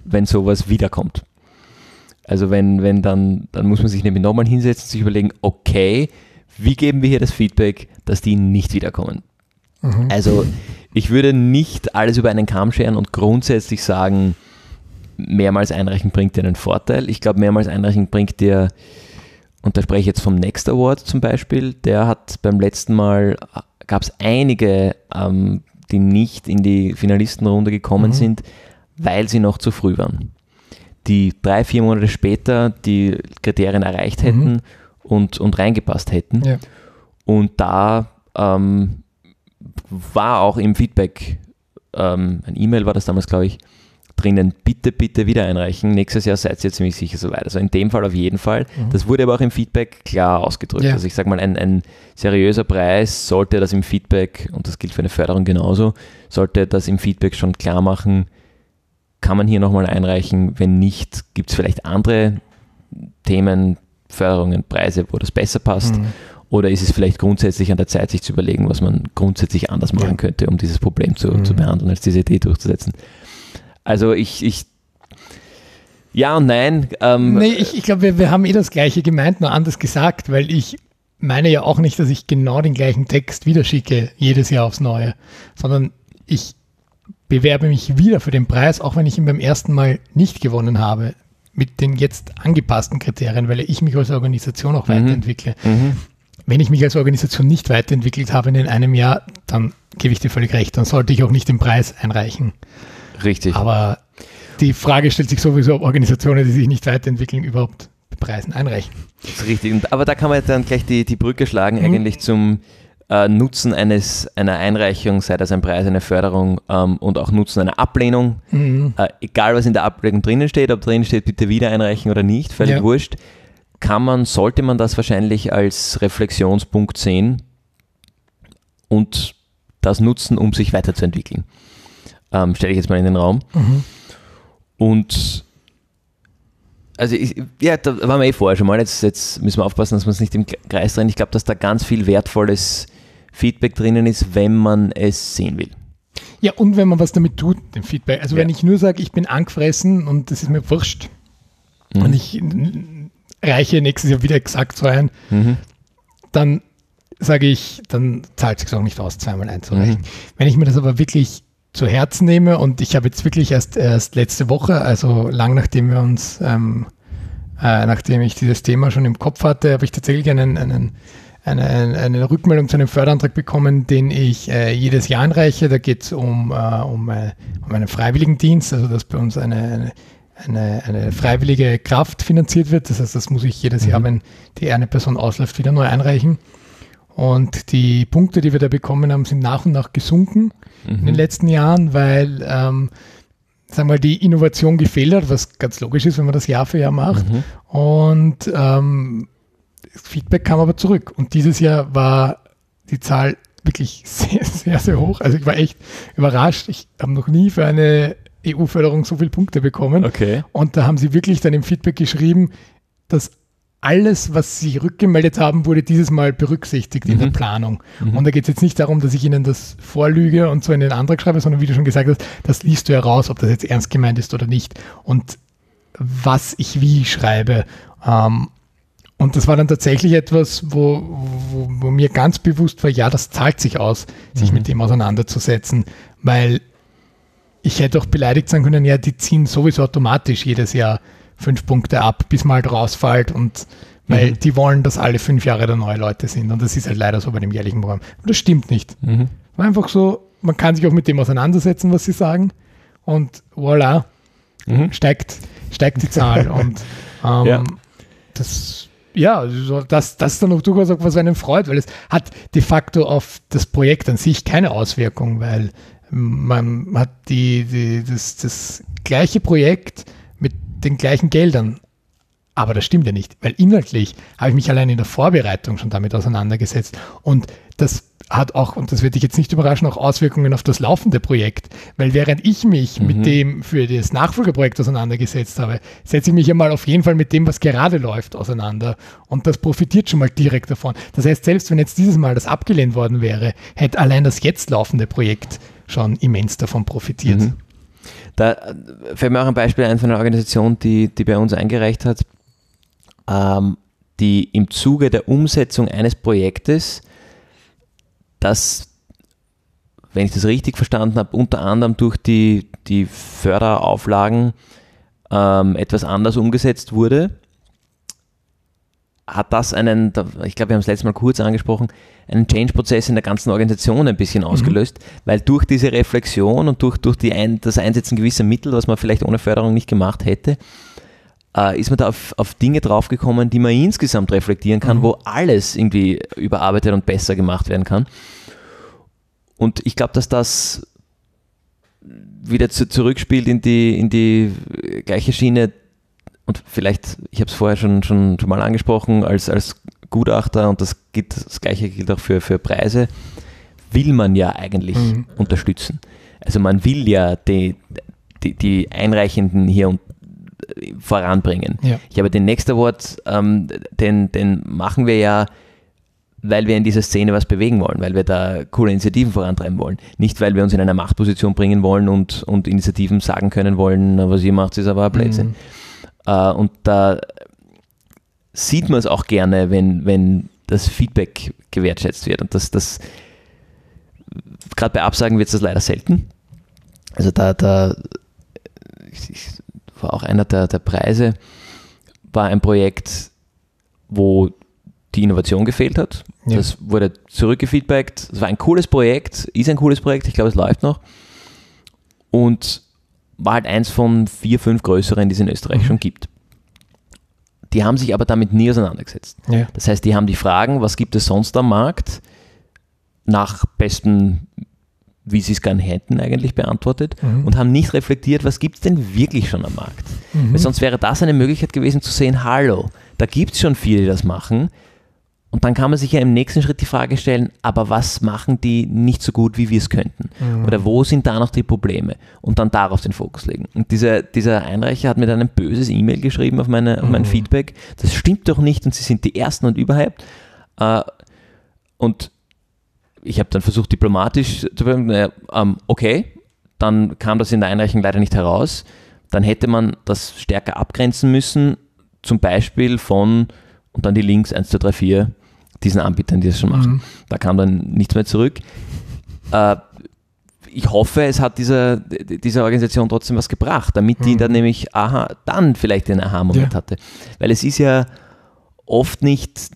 Speaker 2: wenn sowas wiederkommt. Also wenn, wenn dann, dann muss man sich nämlich nochmal hinsetzen und sich überlegen, okay, wie geben wir hier das Feedback, dass die nicht wiederkommen. Mhm. Also ich würde nicht alles über einen Kamm scheren und grundsätzlich sagen, mehrmals einreichen bringt dir einen Vorteil. Ich glaube, mehrmals einreichen bringt dir, und da spreche ich jetzt vom Next Award zum Beispiel, der hat beim letzten Mal, gab es einige, ähm, die nicht in die Finalistenrunde gekommen mhm. sind, weil sie noch zu früh waren. Die drei, vier Monate später die Kriterien erreicht hätten mhm. Und, und reingepasst hätten. Ja. Und da ähm, war auch im Feedback, ähm, ein E-Mail war das damals, glaube ich, drinnen, bitte, bitte wieder einreichen. Nächstes Jahr seid ihr ziemlich sicher soweit. Also in dem Fall auf jeden Fall. Mhm. Das wurde aber auch im Feedback klar ausgedrückt. Ja. Also ich sage mal, ein, ein seriöser Preis sollte das im Feedback, und das gilt für eine Förderung genauso, sollte das im Feedback schon klar machen, kann man hier nochmal einreichen. Wenn nicht, gibt es vielleicht andere Themen, Förderungen, Preise, wo das besser passt. Mhm. Oder ist es vielleicht grundsätzlich an der Zeit, sich zu überlegen, was man grundsätzlich anders machen könnte, um dieses Problem zu, mhm. zu behandeln, als diese Idee durchzusetzen? Also ich, ich ja und nein.
Speaker 1: Ähm, nee, ich, ich glaube, wir, wir haben eh das Gleiche gemeint, nur anders gesagt, weil ich meine ja auch nicht, dass ich genau den gleichen Text wieder schicke, jedes Jahr aufs Neue, sondern ich bewerbe mich wieder für den Preis, auch wenn ich ihn beim ersten Mal nicht gewonnen habe, mit den jetzt angepassten Kriterien, weil ich mich als Organisation auch mhm. weiterentwickle. Mhm wenn ich mich als Organisation nicht weiterentwickelt habe in einem Jahr, dann gebe ich dir völlig recht, dann sollte ich auch nicht den Preis einreichen.
Speaker 2: Richtig.
Speaker 1: Aber die Frage stellt sich sowieso, ob Organisationen, die sich nicht weiterentwickeln, überhaupt Preisen einreichen.
Speaker 2: Das ist richtig. aber da kann man dann gleich die, die Brücke schlagen, mhm. eigentlich zum äh, Nutzen eines, einer Einreichung, sei das ein Preis, eine Förderung ähm, und auch Nutzen einer Ablehnung. Mhm. Äh, egal, was in der Ablehnung drinnen steht, ob drinnen steht, bitte wieder einreichen oder nicht, völlig ja. wurscht kann man, sollte man das wahrscheinlich als Reflexionspunkt sehen und das nutzen, um sich weiterzuentwickeln. Ähm, Stelle ich jetzt mal in den Raum. Mhm. Und also ich, ja, da waren wir eh vorher schon mal. Jetzt, jetzt müssen wir aufpassen, dass wir es nicht im Kreis drehen. Ich glaube, dass da ganz viel wertvolles Feedback drinnen ist, wenn man es sehen will.
Speaker 1: Ja, und wenn man was damit tut, dem Feedback. Also ja. wenn ich nur sage, ich bin angefressen und das ist mir wurscht mhm. und ich reiche nächstes Jahr wieder exakt so ein, mhm. dann sage ich, dann zahlt es sich auch nicht aus, zweimal einzureichen. Mhm. Wenn ich mir das aber wirklich zu Herzen nehme und ich habe jetzt wirklich erst, erst letzte Woche, also lang nachdem wir uns, ähm, äh, nachdem ich dieses Thema schon im Kopf hatte, habe ich tatsächlich einen, einen, eine, eine Rückmeldung zu einem Förderantrag bekommen, den ich äh, jedes Jahr einreiche. Da geht es um, äh, um, äh, um einen Freiwilligendienst, also dass bei uns eine, eine eine, freiwillige Kraft finanziert wird. Das heißt, das muss ich jedes mhm. Jahr, wenn die eine Person ausläuft, wieder neu einreichen. Und die Punkte, die wir da bekommen haben, sind nach und nach gesunken mhm. in den mhm. letzten Jahren, weil ähm, sagen wir mal, die Innovation gefehlt hat, was ganz logisch ist, wenn man das Jahr für Jahr macht. Mhm. Und ähm, Feedback kam aber zurück. Und dieses Jahr war die Zahl wirklich sehr, sehr, sehr hoch. Also ich war echt überrascht. Ich habe noch nie für eine EU-Förderung so viele Punkte bekommen.
Speaker 2: Okay.
Speaker 1: Und da haben sie wirklich dann im Feedback geschrieben, dass alles, was sie rückgemeldet haben, wurde dieses Mal berücksichtigt mhm. in der mhm. Planung. Mhm. Und da geht es jetzt nicht darum, dass ich ihnen das vorlüge und so in den Antrag schreibe, sondern wie du schon gesagt hast, das liest du heraus, ob das jetzt ernst gemeint ist oder nicht. Und was ich wie schreibe. Ähm, und das war dann tatsächlich etwas, wo, wo, wo, mir ganz bewusst war, ja, das zahlt sich aus, sich mhm. mit dem auseinanderzusetzen, weil ich hätte auch beleidigt sein können, ja, die ziehen sowieso automatisch jedes Jahr fünf Punkte ab, bis mal halt rausfällt und weil mhm. die wollen, dass alle fünf Jahre da neue Leute sind und das ist halt leider so bei dem jährlichen Programm. Und das stimmt nicht. Mhm. War einfach so, man kann sich auch mit dem auseinandersetzen, was sie sagen und voilà, mhm. steigt, steigt die Zahl und ähm, ja. das ja, das, das dann auch durchaus auch was einen freut, weil es hat de facto auf das Projekt an sich keine Auswirkung, weil man hat die, die, das, das gleiche Projekt mit den gleichen Geldern Aber das stimmt ja nicht, weil inhaltlich habe ich mich allein in der Vorbereitung schon damit auseinandergesetzt. Und das hat auch, und das wird dich jetzt nicht überraschen, auch Auswirkungen auf das laufende Projekt. Weil während ich mich mhm. mit dem für das Nachfolgeprojekt auseinandergesetzt habe, setze ich mich ja mal auf jeden Fall mit dem, was gerade läuft, auseinander. Und das profitiert schon mal direkt davon. Das heißt, selbst wenn jetzt dieses Mal das abgelehnt worden wäre, hätte allein das jetzt laufende Projekt schon immens davon profitiert. Mhm.
Speaker 2: Da fällt mir auch ein Beispiel ein von einer Organisation, die, die bei uns eingereicht hat, ähm, die im Zuge der Umsetzung eines Projektes das, wenn ich das richtig verstanden habe, unter anderem durch die, die Förderauflagen ähm, etwas anders umgesetzt wurde, hat das einen, ich glaube, wir haben es letztes Mal kurz angesprochen, einen Change-Prozess in der ganzen Organisation ein bisschen mhm. ausgelöst, mhm. weil durch diese Reflexion und durch, durch die ein, das Einsetzen gewisser Mittel, was man vielleicht ohne Förderung nicht gemacht hätte, äh, ist man da auf, auf Dinge draufgekommen, die man insgesamt reflektieren kann, mhm. wo alles irgendwie überarbeitet und besser gemacht werden kann. Und ich glaube, dass das wieder zu, zurückspielt in die, in die gleiche Schiene und vielleicht, ich habe es vorher schon, schon, schon mal angesprochen, als, als Gutachter und das, gilt, das gleiche gilt auch für, für Preise, will man ja eigentlich mhm. unterstützen. Also man will ja die, die, die Einreichenden hier voranbringen. Ja. Ich habe den nächsten Award, ähm, den, den machen wir ja, weil wir in dieser Szene was bewegen wollen, weil wir da coole Initiativen vorantreiben wollen. Nicht, weil wir uns in eine Machtposition bringen wollen und, und Initiativen sagen können wollen, was ihr macht, ist aber ein Blödsinn. Mhm. Äh, und da sieht man es auch gerne, wenn, wenn das Feedback gewertschätzt wird. Und das, das gerade bei Absagen wird es das leider selten. Also da, da ich, ich, war auch einer der, der Preise, war ein Projekt, wo die Innovation gefehlt hat. Ja. Das wurde zurückgefeedbackt. Es war ein cooles Projekt, ist ein cooles Projekt, ich glaube, es läuft noch. Und war halt eins von vier, fünf größeren, die es in Österreich mhm. schon gibt. Die haben sich aber damit nie auseinandergesetzt. Ja. Das heißt, die haben die Fragen, was gibt es sonst am Markt, nach besten wie sie es gern hätten, eigentlich beantwortet mhm. und haben nicht reflektiert, was gibt es denn wirklich schon am Markt. Mhm. Weil sonst wäre das eine Möglichkeit gewesen zu sehen, hallo, da gibt es schon viele, die das machen. Und dann kann man sich ja im nächsten Schritt die Frage stellen, aber was machen die nicht so gut, wie wir es könnten? Mhm. Oder wo sind da noch die Probleme? Und dann darauf den Fokus legen. Und dieser, dieser Einreicher hat mir dann ein böses E-Mail geschrieben auf, meine, auf mein mhm. Feedback. Das stimmt doch nicht und sie sind die Ersten und überhaupt. Äh, und ich habe dann versucht, diplomatisch zu sagen, naja, ähm, okay, dann kam das in der Einreichung leider nicht heraus. Dann hätte man das stärker abgrenzen müssen, zum Beispiel von, und dann die Links 1, 2, 3, 4, diesen Anbietern, die das schon machen. Mhm. Da kam dann nichts mehr zurück. Äh, ich hoffe, es hat dieser, dieser Organisation trotzdem was gebracht, damit die mhm. dann nämlich, aha, dann vielleicht den Aha-Moment ja. hatte. Weil es ist ja oft nicht,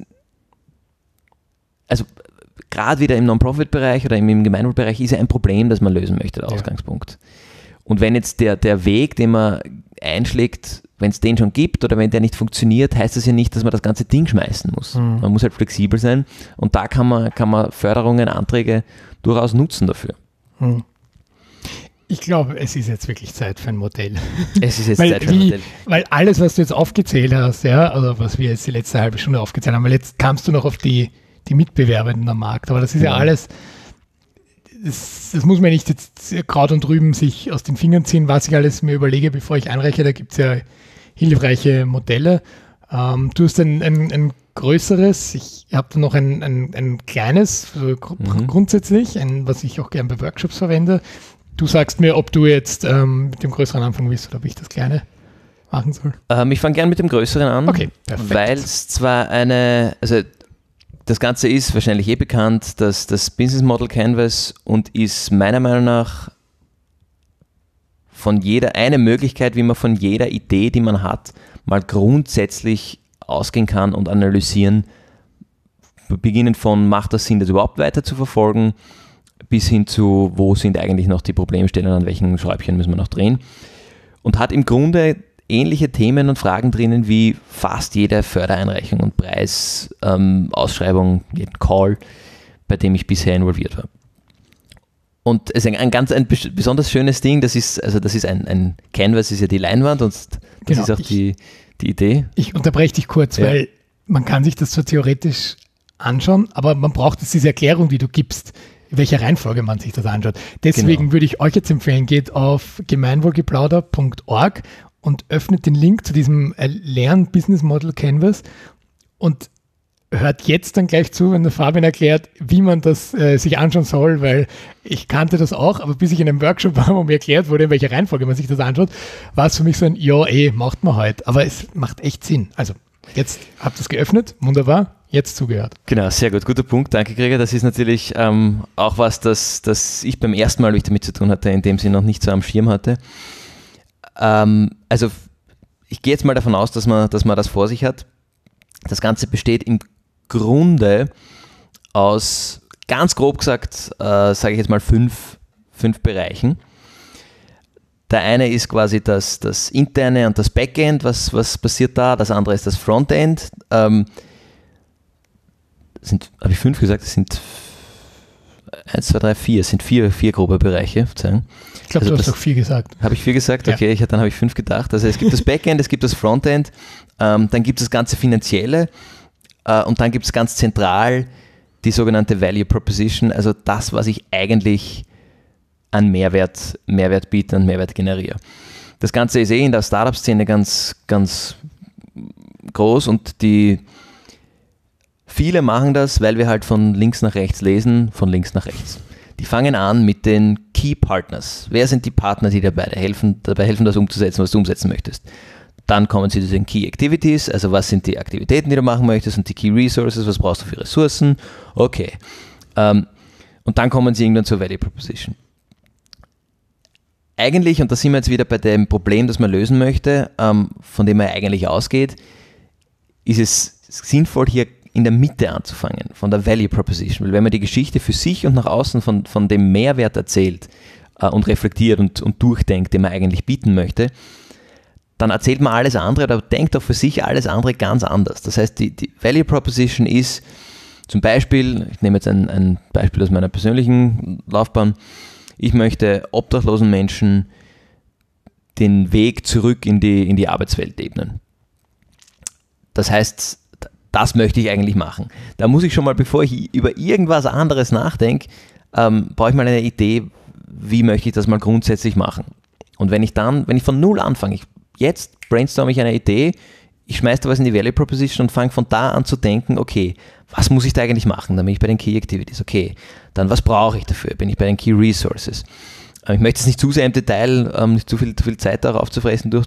Speaker 2: also gerade wieder im Non-Profit-Bereich oder im, Gemeinwohlbereich ist ja ein Problem, das man lösen möchte, der ja. Ausgangspunkt. Und wenn jetzt der, der Weg, den man einschlägt, wenn es den schon gibt oder wenn der nicht funktioniert, heißt das ja nicht, dass man das ganze Ding schmeißen muss. Mhm. Man muss halt flexibel sein und da kann man, kann man Förderungen, Anträge durchaus nutzen dafür. Mhm.
Speaker 1: Ich glaube, es ist jetzt wirklich Zeit für ein Modell.
Speaker 2: Es ist jetzt weil, Zeit für ein Modell.
Speaker 1: Weil alles, was du jetzt aufgezählt hast, ja, also was wir jetzt die letzte halbe Stunde aufgezählt haben, weil jetzt kamst du noch auf die die Mitbewerbenden am Markt. Aber das ist ja, ja alles, das, das, muss man nicht jetzt Kraut und Rüben sich aus den Fingern ziehen, was ich alles mir überlege, bevor ich einreiche. Da gibt es ja hilfreiche Modelle. Ähm, du hast ein, ein, ein größeres, ich habe noch ein, ein, ein kleines, also gr mhm. grundsätzlich, ein, was ich auch gerne bei Workshops verwende. Du sagst mir, ob du jetzt ähm, mit dem größeren anfangen willst oder ob ich das kleine machen soll.
Speaker 2: Ähm, ich fange gerne mit dem größeren an,
Speaker 1: okay,
Speaker 2: weil es zwar eine, also das Ganze ist wahrscheinlich eh bekannt, dass das Business Model Canvas und ist meiner Meinung nach von jeder eine Möglichkeit, wie man von jeder Idee, die man hat, mal grundsätzlich ausgehen kann und analysieren, beginnend von macht das Sinn, das überhaupt weiter zu verfolgen, bis hin zu wo sind eigentlich noch die Problemstellen, an welchen Schräubchen müssen wir noch drehen. Und hat im Grunde ähnliche Themen und Fragen drinnen wie fast jede Fördereinreichung und Preisausschreibung, ähm, jeden Call, bei dem ich bisher involviert war. Und es ist ein, ein ganz ein besonders schönes Ding, das ist, also das ist ein, ein Canvas, ist ja die Leinwand und das genau, ist auch die, die Idee.
Speaker 1: Ich unterbreche dich kurz, ja. weil man kann sich das so theoretisch anschauen, aber man braucht jetzt diese Erklärung, die du gibst, in welcher Reihenfolge man sich das anschaut. Deswegen genau. würde ich euch jetzt empfehlen, geht auf gemeinwohlgeplauder.org und öffnet den Link zu diesem Lern Business Model Canvas und hört jetzt dann gleich zu, wenn der Fabian erklärt, wie man das äh, sich anschauen soll, weil ich kannte das auch, aber bis ich in einem Workshop war, wo mir erklärt wurde, in welcher Reihenfolge man sich das anschaut, war es für mich so ein, ja, eh, macht man heute. Aber es macht echt Sinn. Also, jetzt habt ihr es geöffnet, wunderbar, jetzt zugehört.
Speaker 2: Genau, sehr gut, guter Punkt, danke Gregor. Das ist natürlich ähm, auch was, das, das ich beim ersten Mal, wie ich damit zu tun hatte, in dem sie noch nicht so am Schirm hatte. Ähm, also, ich gehe jetzt mal davon aus, dass man, dass man das vor sich hat. Das Ganze besteht im Grunde aus, ganz grob gesagt, äh, sage ich jetzt mal fünf, fünf Bereichen. Der eine ist quasi das, das interne und das Backend, was, was passiert da. Das andere ist das Frontend. Ähm, sind, habe ich fünf gesagt? Das sind eins, zwei, drei, vier. Es sind vier, vier grobe Bereiche.
Speaker 1: Ich glaube, also du hast doch vier gesagt.
Speaker 2: Habe ich vier gesagt? Okay, ja. ich, dann habe ich fünf gedacht. Also es gibt das Backend, es gibt das Frontend, ähm, dann gibt es das ganze Finanzielle äh, und dann gibt es ganz zentral die sogenannte Value Proposition, also das, was ich eigentlich an Mehrwert, Mehrwert biete und Mehrwert generiere. Das Ganze ist eh in der Startup-Szene ganz, ganz groß und die viele machen das, weil wir halt von links nach rechts lesen, von links nach rechts. Die fangen an mit den Key Partners. Wer sind die Partner, die dabei helfen, dabei helfen, das umzusetzen, was du umsetzen möchtest? Dann kommen sie zu den Key Activities, also was sind die Aktivitäten, die du machen möchtest und die Key Resources, was brauchst du für Ressourcen. Okay. Ähm, und dann kommen sie irgendwann zur Value Proposition. Eigentlich, und da sind wir jetzt wieder bei dem Problem, das man lösen möchte, ähm, von dem man eigentlich ausgeht, ist es sinnvoll, hier in der Mitte anzufangen, von der Value Proposition. Weil wenn man die Geschichte für sich und nach außen von, von dem Mehrwert erzählt äh, und reflektiert und, und durchdenkt, den man eigentlich bieten möchte, dann erzählt man alles andere oder denkt auch für sich alles andere ganz anders. Das heißt, die, die Value Proposition ist zum Beispiel, ich nehme jetzt ein, ein Beispiel aus meiner persönlichen Laufbahn, ich möchte obdachlosen Menschen den Weg zurück in die, in die Arbeitswelt ebnen. Das heißt, das möchte ich eigentlich machen. Da muss ich schon mal, bevor ich über irgendwas anderes nachdenke, ähm, brauche ich mal eine Idee, wie möchte ich das mal grundsätzlich machen. Und wenn ich dann, wenn ich von null anfange, ich jetzt brainstorme ich eine Idee, ich schmeiße da was in die Value Proposition und fange von da an zu denken, okay, was muss ich da eigentlich machen? Dann bin ich bei den Key Activities, okay. Dann was brauche ich dafür? Bin ich bei den Key Resources? Ähm, ich möchte jetzt nicht zu sehr im Detail, ähm, nicht zu viel, zu viel Zeit darauf zu fressen, durch,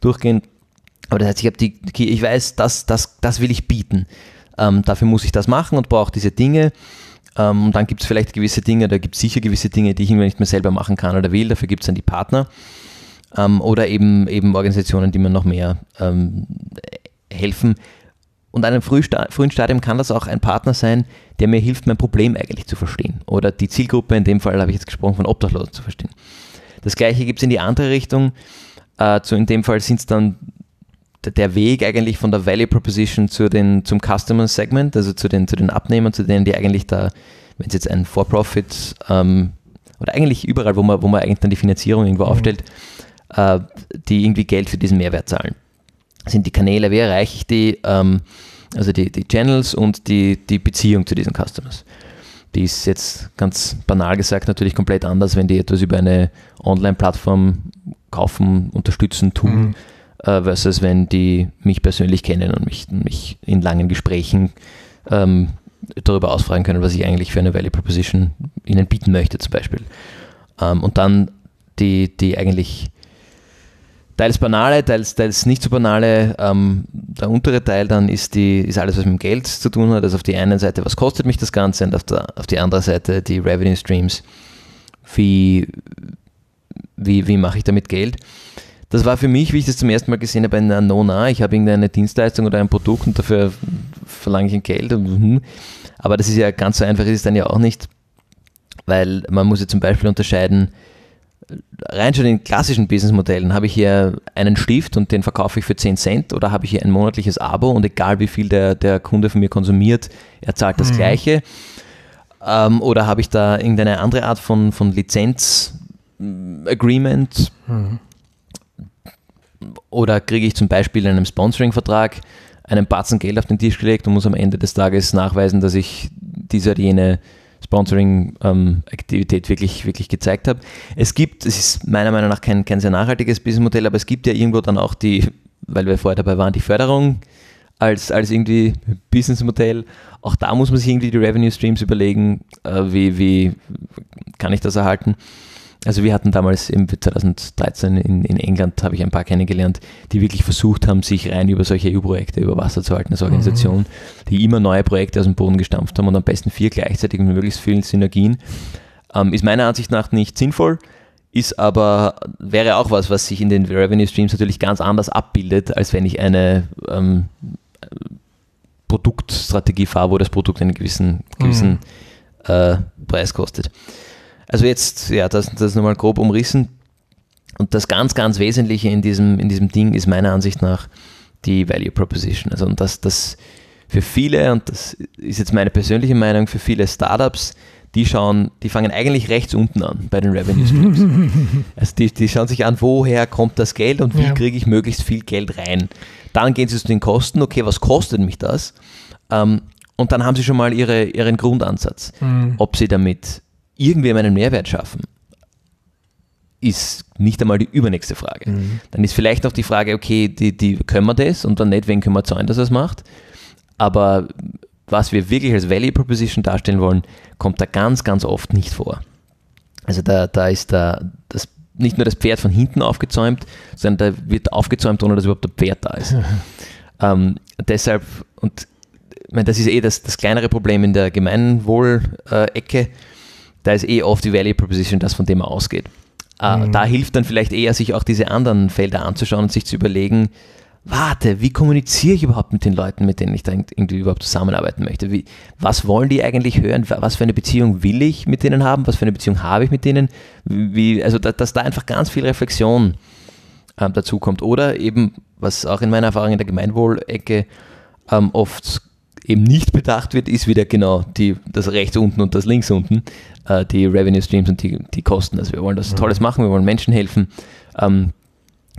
Speaker 2: durchgehen. Aber das heißt, ich habe die, ich weiß, das, das, das will ich bieten. Ähm, dafür muss ich das machen und brauche diese Dinge. Ähm, und dann gibt es vielleicht gewisse Dinge, da gibt es sicher gewisse Dinge, die ich irgendwann nicht mehr selber machen kann oder will. Dafür gibt es dann die Partner ähm, oder eben, eben Organisationen, die mir noch mehr ähm, helfen. Und an einem frühen Stadium kann das auch ein Partner sein, der mir hilft, mein Problem eigentlich zu verstehen. Oder die Zielgruppe, in dem Fall habe ich jetzt gesprochen, von Obdachlosen zu verstehen. Das gleiche gibt es in die andere Richtung. Äh, zu, in dem Fall sind es dann der Weg eigentlich von der Value Proposition zu den, zum Customer Segment, also zu den, zu den Abnehmern, zu denen, die eigentlich da, wenn es jetzt ein For-Profit ähm, oder eigentlich überall, wo man, wo man eigentlich dann die Finanzierung irgendwo mhm. aufstellt, äh, die irgendwie Geld für diesen Mehrwert zahlen. Das sind die Kanäle, wie erreiche ich die, ähm, also die, die Channels und die, die Beziehung zu diesen Customers. Die ist jetzt ganz banal gesagt natürlich komplett anders, wenn die etwas über eine Online-Plattform kaufen, unterstützen, tun, mhm. Äh, versus wenn die mich persönlich kennen und mich, mich in langen Gesprächen ähm, darüber ausfragen können, was ich eigentlich für eine Value Proposition ihnen bieten möchte, zum Beispiel. Ähm, und dann die, die eigentlich teils banale, teils, teils nicht so banale. Ähm, der untere Teil dann ist, die, ist alles, was mit dem Geld zu tun hat. Also auf die einen Seite, was kostet mich das Ganze und auf, der, auf die andere Seite die Revenue Streams. Wie, wie, wie mache ich damit Geld? Das war für mich, wie ich das zum ersten Mal gesehen habe, ein Nona. Ich habe irgendeine Dienstleistung oder ein Produkt und dafür verlange ich ein Geld. Hm. Aber das ist ja ganz so einfach, ist es dann ja auch nicht, weil man muss ja zum Beispiel unterscheiden, rein schon in klassischen Businessmodellen habe ich hier einen Stift und den verkaufe ich für 10 Cent oder habe ich hier ein monatliches Abo und egal wie viel der, der Kunde von mir konsumiert, er zahlt das mhm. Gleiche. Ähm, oder habe ich da irgendeine andere Art von, von Lizenz-Agreement? Mhm. Oder kriege ich zum Beispiel in einem Sponsoring-Vertrag einen Batzen Geld auf den Tisch gelegt und muss am Ende des Tages nachweisen, dass ich diese oder jene Sponsoring-Aktivität ähm, wirklich, wirklich gezeigt habe. Es gibt, es ist meiner Meinung nach kein, kein sehr nachhaltiges Businessmodell, aber es gibt ja irgendwo dann auch die, weil wir vorher dabei waren, die Förderung als, als irgendwie Businessmodell. Auch da muss man sich irgendwie die Revenue Streams überlegen, äh, wie, wie kann ich das erhalten. Also wir hatten damals im 2013 in, in England, habe ich ein paar kennengelernt, die wirklich versucht haben, sich rein über solche EU-Projekte über Wasser zu halten als Organisation, mhm. die immer neue Projekte aus dem Boden gestampft haben und am besten vier gleichzeitig mit möglichst vielen Synergien. Ähm, ist meiner Ansicht nach nicht sinnvoll, ist aber, wäre auch was, was sich in den Revenue Streams natürlich ganz anders abbildet, als wenn ich eine ähm, Produktstrategie fahre, wo das Produkt einen gewissen, gewissen mhm. äh, Preis kostet. Also jetzt, ja, das, das nochmal grob umrissen. Und das ganz, ganz Wesentliche in diesem, in diesem Ding ist meiner Ansicht nach die Value Proposition. Also und das, das für viele, und das ist jetzt meine persönliche Meinung, für viele Startups, die schauen, die fangen eigentlich rechts unten an bei den Revenue Streams. also die, die schauen sich an, woher kommt das Geld und wie ja. kriege ich möglichst viel Geld rein. Dann gehen sie zu den Kosten, okay, was kostet mich das? Ähm, und dann haben sie schon mal ihre, ihren Grundansatz. Mhm. Ob sie damit irgendwem einen Mehrwert schaffen, ist nicht einmal die übernächste Frage. Mhm. Dann ist vielleicht auch die Frage, okay, die, die können wir das und dann nicht, wen können wir zahlen, dass er es macht. Aber was wir wirklich als Value Proposition darstellen wollen, kommt da ganz, ganz oft nicht vor. Also da, da ist da das, nicht nur das Pferd von hinten aufgezäumt, sondern da wird aufgezäumt, ohne dass überhaupt ein Pferd da ist. ähm, deshalb, und ich meine, das ist eh das, das kleinere Problem in der Gemeinwohl-Ecke. Äh, da ist eh oft die Value Proposition das, von dem man ausgeht. Äh, mhm. Da hilft dann vielleicht eher, sich auch diese anderen Felder anzuschauen und sich zu überlegen, warte, wie kommuniziere ich überhaupt mit den Leuten, mit denen ich da irgendwie überhaupt zusammenarbeiten möchte? Wie, was wollen die eigentlich hören? Was für eine Beziehung will ich mit denen haben? Was für eine Beziehung habe ich mit denen? Wie, also, da, dass da einfach ganz viel Reflexion ähm, dazu kommt. Oder eben, was auch in meiner Erfahrung in der Gemeinwohlecke ähm, oft eben nicht bedacht wird, ist wieder genau die, das rechts unten und das links unten, äh, die Revenue Streams und die, die Kosten. Also wir wollen das mhm. Tolles machen, wir wollen Menschen helfen. Ähm,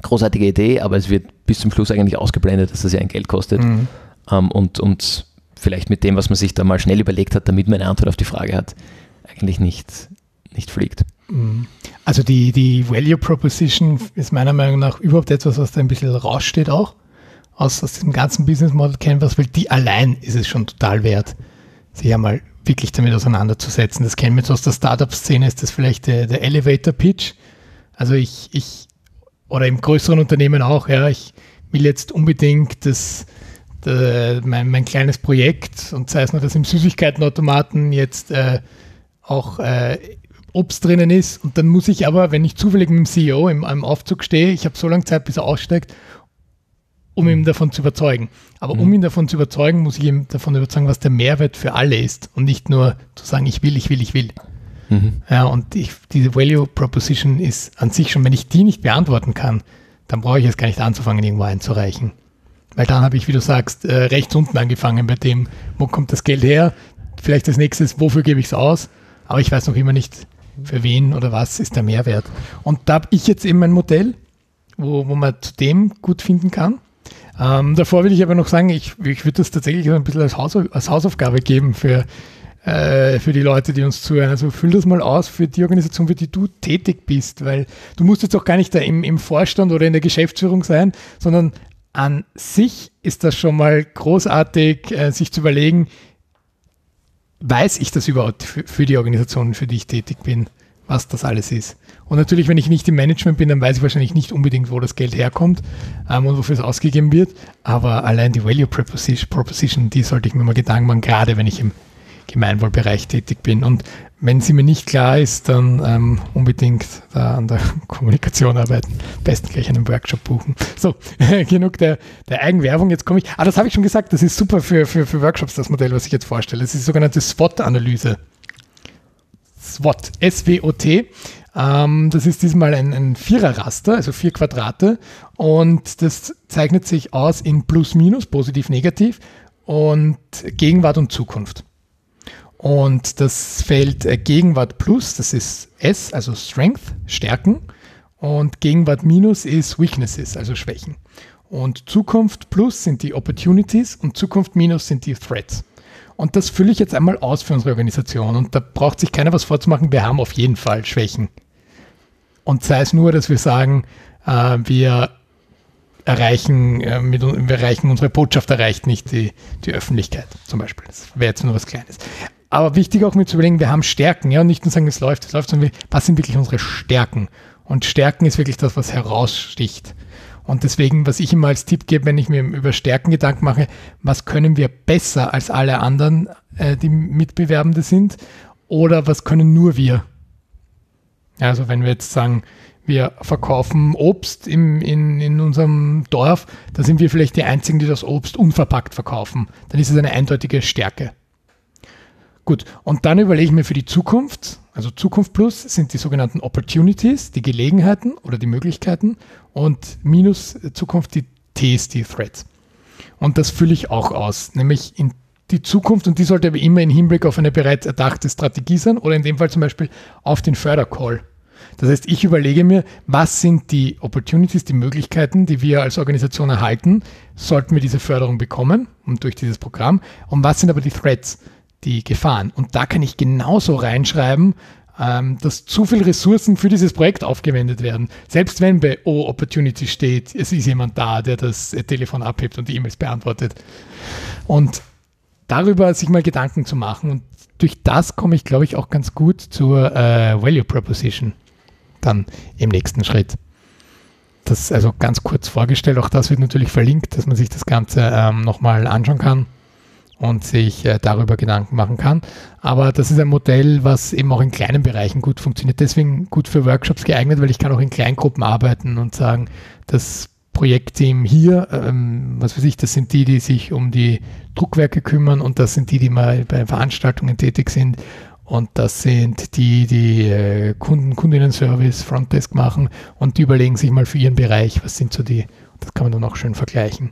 Speaker 2: großartige Idee, aber es wird bis zum Schluss eigentlich ausgeblendet, dass das ja ein Geld kostet. Mhm. Ähm, und, und vielleicht mit dem, was man sich da mal schnell überlegt hat, damit man eine Antwort auf die Frage hat, eigentlich nicht, nicht fliegt.
Speaker 1: Mhm. Also die, die Value Proposition ist meiner Meinung nach überhaupt etwas, was da ein bisschen raussteht auch aus, aus dem ganzen Business Model Canvas, weil die allein ist es schon total wert, sich einmal wirklich damit auseinanderzusetzen. Das kennen wir jetzt aus der Startup-Szene, ist das vielleicht der, der Elevator-Pitch. Also ich, ich, oder im größeren Unternehmen auch, ja, ich will jetzt unbedingt das, der, mein, mein kleines Projekt und sei es nur, dass im Süßigkeitenautomaten jetzt äh, auch äh, Obst drinnen ist und dann muss ich aber, wenn ich zufällig mit dem CEO im, im Aufzug stehe, ich habe so lange Zeit, bis er aussteigt um ihn davon zu überzeugen. Aber mhm. um ihn davon zu überzeugen, muss ich ihm davon überzeugen, was der Mehrwert für alle ist und nicht nur zu sagen, ich will, ich will, ich will. Mhm. Ja, und ich, diese Value Proposition ist an sich schon, wenn ich die nicht beantworten kann, dann brauche ich es gar nicht anzufangen, irgendwo einzureichen. Weil dann habe ich, wie du sagst, äh, rechts unten angefangen bei dem, wo kommt das Geld her? Vielleicht das nächste wofür gebe ich es aus? Aber ich weiß noch immer nicht, für wen oder was ist der Mehrwert. Und da habe ich jetzt eben ein Modell, wo, wo man zu dem gut finden kann. Ähm, davor will ich aber noch sagen, ich, ich würde das tatsächlich ein bisschen als, Haus, als Hausaufgabe geben für, äh, für die Leute, die uns zuhören. Also füll das mal aus für die Organisation, für die du tätig bist, weil du musst jetzt auch gar nicht da im, im Vorstand oder in der Geschäftsführung sein, sondern an sich ist das schon mal großartig, äh, sich zu überlegen, weiß ich das überhaupt für, für die Organisation, für die ich tätig bin, was das alles ist. Und natürlich, wenn ich nicht im Management bin, dann weiß ich wahrscheinlich nicht unbedingt, wo das Geld herkommt ähm, und wofür es ausgegeben wird. Aber allein die Value Proposition, Proposition, die sollte ich mir mal Gedanken machen, gerade wenn ich im Gemeinwohlbereich tätig bin. Und wenn sie mir nicht klar ist, dann ähm, unbedingt da an der Kommunikation arbeiten. Besten gleich einen Workshop buchen. So, genug der, der Eigenwerbung. Jetzt komme ich. Ah, das habe ich schon gesagt. Das ist super für, für, für Workshops, das Modell, was ich jetzt vorstelle. Das ist die sogenannte SWOT-Analyse. SWOT, S-W-O-T. Ähm, das ist diesmal ein, ein Viererraster, also vier Quadrate. Und das zeichnet sich aus in Plus, Minus, Positiv, Negativ und Gegenwart und Zukunft. Und das Feld äh, Gegenwart Plus, das ist S, also Strength, Stärken. Und Gegenwart minus ist Weaknesses, also Schwächen. Und Zukunft plus sind die Opportunities und Zukunft minus sind die Threats. Und das fülle ich jetzt einmal aus für unsere Organisation. Und da braucht sich keiner was vorzumachen. Wir haben auf jeden Fall Schwächen. Und sei es nur, dass wir sagen, äh, wir erreichen, äh, mit, wir erreichen, unsere Botschaft erreicht nicht die, die Öffentlichkeit zum Beispiel. Das wäre jetzt nur was Kleines. Aber wichtig auch mit zu überlegen, wir haben Stärken, ja, und nicht nur sagen, es läuft, es läuft, sondern was sind wirklich unsere Stärken? Und Stärken ist wirklich das, was heraussticht. Und deswegen, was ich immer als Tipp gebe, wenn ich mir über Stärken Gedanken mache, was können wir besser als alle anderen, äh, die Mitbewerbende sind? Oder was können nur wir? Also wenn wir jetzt sagen, wir verkaufen Obst im, in, in unserem Dorf, da sind wir vielleicht die Einzigen, die das Obst unverpackt verkaufen. Dann ist es eine eindeutige Stärke. Gut, und dann überlege ich mir für die Zukunft, also Zukunft Plus sind die sogenannten Opportunities, die Gelegenheiten oder die Möglichkeiten und minus Zukunft die Ts, die Threats. Und das fülle ich auch aus, nämlich in die Zukunft und die sollte aber immer im Hinblick auf eine bereits erdachte Strategie sein oder in dem Fall zum Beispiel auf den Fördercall. Das heißt, ich überlege mir, was sind die Opportunities, die Möglichkeiten, die wir als Organisation erhalten, sollten wir diese Förderung bekommen und durch dieses Programm und was sind aber die Threats? die Gefahren. Und da kann ich genauso reinschreiben, ähm, dass zu viele Ressourcen für dieses Projekt aufgewendet werden. Selbst wenn bei O Opportunity steht, es ist jemand da, der das Telefon abhebt und die E-Mails beantwortet. Und darüber sich mal Gedanken zu machen. Und durch das komme ich, glaube ich, auch ganz gut zur äh, Value Proposition dann im nächsten Schritt. Das also ganz kurz vorgestellt, auch das wird natürlich verlinkt, dass man sich das Ganze ähm, nochmal anschauen kann und sich äh, darüber Gedanken machen kann. Aber das ist ein Modell, was eben auch in kleinen Bereichen gut funktioniert. Deswegen gut für Workshops geeignet, weil ich kann auch in Kleingruppen arbeiten und sagen, das Projektteam hier, ähm, was weiß ich, das sind die, die sich um die Druckwerke kümmern und das sind die, die mal bei Veranstaltungen tätig sind und das sind die, die äh, Kunden, Kundinnen-Service, Frontdesk machen und die überlegen sich mal für ihren Bereich, was sind so die, das kann man dann auch schön vergleichen.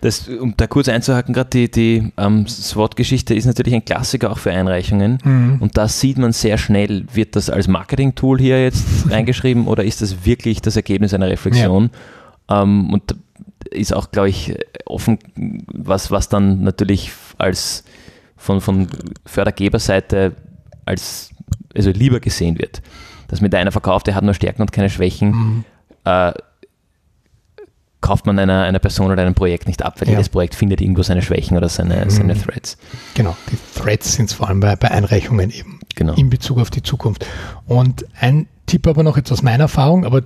Speaker 2: Das, um da kurz einzuhaken, gerade die, die ähm, SWOT-Geschichte ist natürlich ein Klassiker auch für Einreichungen. Mhm. Und da sieht man sehr schnell, wird das als Marketing-Tool hier jetzt reingeschrieben oder ist das wirklich das Ergebnis einer Reflexion? Ja. Ähm, und ist auch, glaube ich, offen, was, was dann natürlich als von, von Fördergeberseite als also lieber gesehen wird. Dass mit einer verkauft, der hat nur Stärken und keine Schwächen. Mhm. Äh, kauft man einer, einer Person oder einem Projekt nicht ab, weil ja. jedes Projekt findet irgendwo seine Schwächen oder seine, mhm. seine Threads.
Speaker 1: Genau, die Threads sind es vor allem bei, bei Einreichungen eben
Speaker 2: genau.
Speaker 1: in Bezug auf die Zukunft. Und ein Tipp aber noch jetzt aus meiner Erfahrung, aber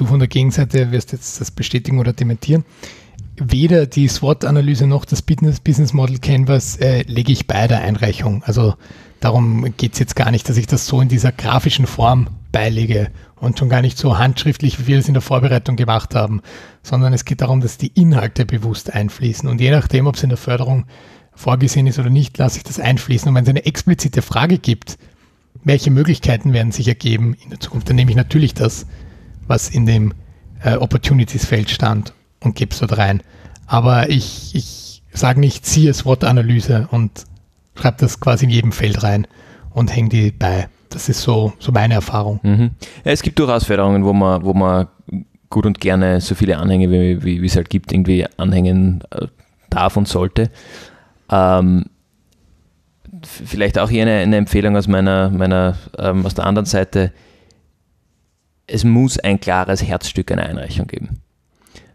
Speaker 1: du von der Gegenseite wirst jetzt das bestätigen oder dementieren. Weder die SWOT-Analyse noch das Business, Model Canvas äh, lege ich bei der Einreichung. Also darum geht es jetzt gar nicht, dass ich das so in dieser grafischen Form beilege und schon gar nicht so handschriftlich, wie wir es in der Vorbereitung gemacht haben, sondern es geht darum, dass die Inhalte bewusst einfließen. Und je nachdem, ob es in der Förderung vorgesehen ist oder nicht, lasse ich das einfließen. Und wenn es eine explizite Frage gibt, welche Möglichkeiten werden sich ergeben in der Zukunft, dann nehme ich natürlich das, was in dem äh, Opportunities-Feld stand und gebe es dort rein. Aber ich, ich sage nicht, ziehe SWOT-Analyse und schreibe das quasi in jedem Feld rein und hänge die bei. Das ist so, so meine Erfahrung.
Speaker 2: Mhm. Ja, es gibt durchaus Förderungen, wo man, wo man gut und gerne so viele Anhänge, wie, wie, wie es halt gibt, irgendwie anhängen äh, darf und sollte. Ähm, vielleicht auch hier eine, eine, Empfehlung aus meiner, meiner ähm, aus der anderen Seite. Es muss ein klares Herzstück einer Einreichung geben.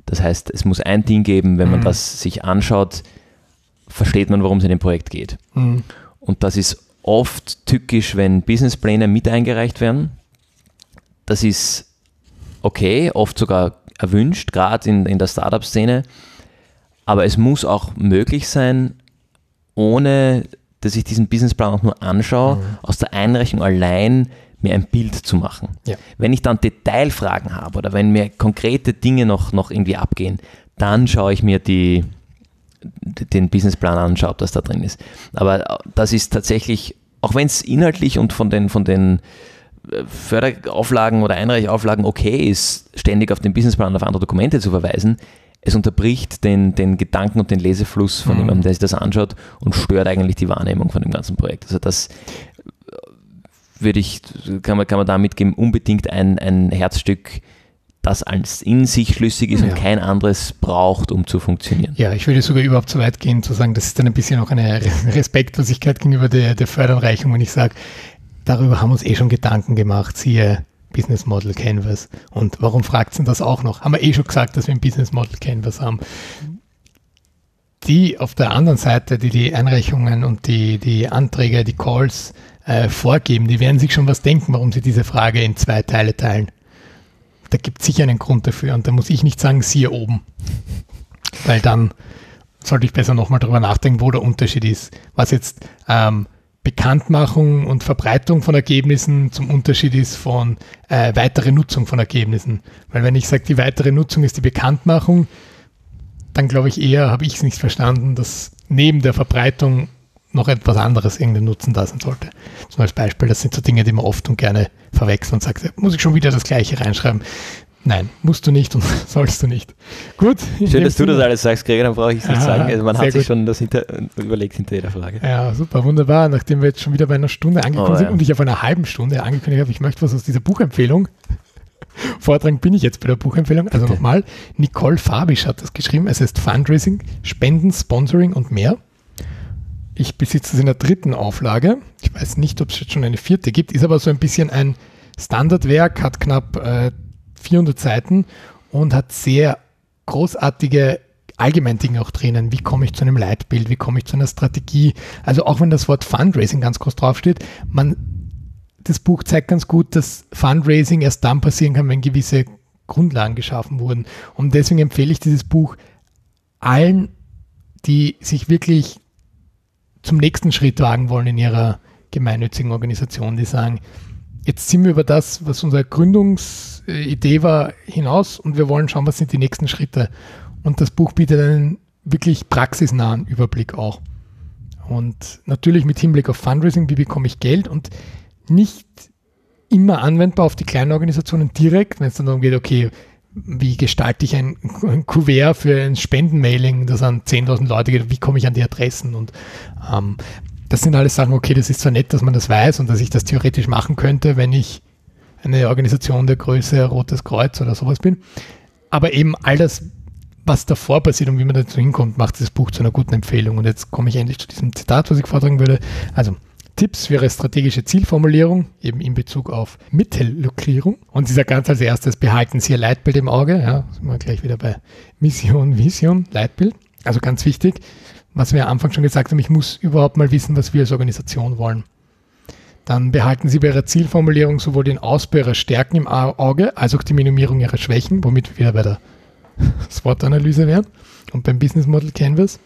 Speaker 2: Das heißt, es muss ein Ding geben, wenn man mhm. das sich anschaut, versteht man, worum es in dem Projekt geht. Mhm. Und das ist oft tückisch, wenn Businesspläne mit eingereicht werden. Das ist okay, oft sogar erwünscht, gerade in, in der Startup-Szene. Aber es muss auch möglich sein, ohne dass ich diesen Businessplan auch nur anschaue, mhm. aus der Einreichung allein mir ein Bild zu machen. Ja. Wenn ich dann Detailfragen habe oder wenn mir konkrete Dinge noch, noch irgendwie abgehen, dann schaue ich mir die, den Businessplan anschaue, ob das da drin ist. Aber das ist tatsächlich, auch wenn es inhaltlich und von den, von den äh, Förderauflagen oder Einreichauflagen okay ist, ständig auf den Businessplan auf andere Dokumente zu verweisen, es unterbricht den, den Gedanken und den Lesefluss von mhm. jemandem, der sich das anschaut und stört eigentlich die Wahrnehmung von dem ganzen Projekt. Also das würde ich, kann man, kann man da mitgeben, unbedingt ein, ein Herzstück, das als in sich schlüssig ist ja. und kein anderes braucht, um zu funktionieren.
Speaker 1: Ja, ich würde sogar überhaupt so weit gehen, zu sagen, das ist dann ein bisschen auch eine Respektlosigkeit gegenüber der, der Förderanreichung, wenn ich sage, darüber haben wir uns eh schon Gedanken gemacht, siehe Business Model Canvas. Und warum fragt denn das auch noch? Haben wir eh schon gesagt, dass wir ein Business Model Canvas haben. Die auf der anderen Seite, die die Einreichungen und die, die Anträge, die Calls äh, vorgeben, die werden sich schon was denken, warum sie diese Frage in zwei Teile teilen da gibt es sicher einen Grund dafür. Und da muss ich nicht sagen, siehe oben. Weil dann sollte ich besser nochmal drüber nachdenken, wo der Unterschied ist. Was jetzt ähm, Bekanntmachung und Verbreitung von Ergebnissen zum Unterschied ist von äh, weitere Nutzung von Ergebnissen. Weil wenn ich sage, die weitere Nutzung ist die Bekanntmachung, dann glaube ich eher, habe ich es nicht verstanden, dass neben der Verbreitung noch etwas anderes irgendeinen Nutzen da sein sollte. Zum als Beispiel, das sind so Dinge, die man oft und gerne verwechselt und sagt, muss ich schon wieder das Gleiche reinschreiben? Nein, musst du nicht und sollst du nicht. Gut.
Speaker 2: Schön, dass du das alles sagst, Gregor, dann brauche ich es nicht Aha, sagen. Also man hat sich gut. schon das hinter, überlegt hinter jeder Frage.
Speaker 1: Ja, super, wunderbar. Nachdem wir jetzt schon wieder bei einer Stunde angekommen oh, sind ja. und ich auf einer halben Stunde angekündigt habe, ich möchte was aus dieser Buchempfehlung vortragen, bin ich jetzt bei der Buchempfehlung. Also nochmal, Nicole Fabisch hat das geschrieben. Es ist Fundraising, Spenden, Sponsoring und mehr. Ich besitze es in der dritten Auflage. Ich weiß nicht, ob es jetzt schon eine vierte gibt, ist aber so ein bisschen ein Standardwerk, hat knapp äh, 400 Seiten und hat sehr großartige Allgemeindinge auch drinnen. Wie komme ich zu einem Leitbild? Wie komme ich zu einer Strategie? Also auch wenn das Wort Fundraising ganz groß draufsteht, man, das Buch zeigt ganz gut, dass Fundraising erst dann passieren kann, wenn gewisse Grundlagen geschaffen wurden. Und deswegen empfehle ich dieses Buch allen, die sich wirklich zum nächsten Schritt wagen wollen in ihrer gemeinnützigen Organisation, die sagen, jetzt sind wir über das, was unsere Gründungsidee war, hinaus und wir wollen schauen, was sind die nächsten Schritte. Und das Buch bietet einen wirklich praxisnahen Überblick auch. Und natürlich mit Hinblick auf Fundraising, wie bekomme ich Geld und nicht immer anwendbar auf die kleinen Organisationen direkt, wenn es dann darum geht, okay, wie gestalte ich ein, ein Kuvert für ein Spendenmailing, das an 10.000 Leute geht, wie komme ich an die Adressen? Und ähm, das sind alles Sachen, okay, das ist zwar nett, dass man das weiß und dass ich das theoretisch machen könnte, wenn ich eine Organisation der Größe Rotes Kreuz oder sowas bin, aber eben all das, was davor passiert und wie man dazu hinkommt, macht das Buch zu einer guten Empfehlung. Und jetzt komme ich endlich zu diesem Zitat, was ich vortragen würde. Also Tipps für Ihre strategische Zielformulierung, eben in Bezug auf Mittellukrierung. Und dieser ganz als erstes, behalten Sie Ihr Leitbild im Auge. Ja, sind wir gleich wieder bei Mission, Vision, Leitbild. Also ganz wichtig, was wir am Anfang schon gesagt haben, ich muss überhaupt mal wissen, was wir als Organisation wollen. Dann behalten Sie bei Ihrer Zielformulierung sowohl den Ausbau Ihrer Stärken im Auge als auch die Minimierung Ihrer Schwächen, womit wir bei der SWOT-Analyse wären und beim Business Model Canvas.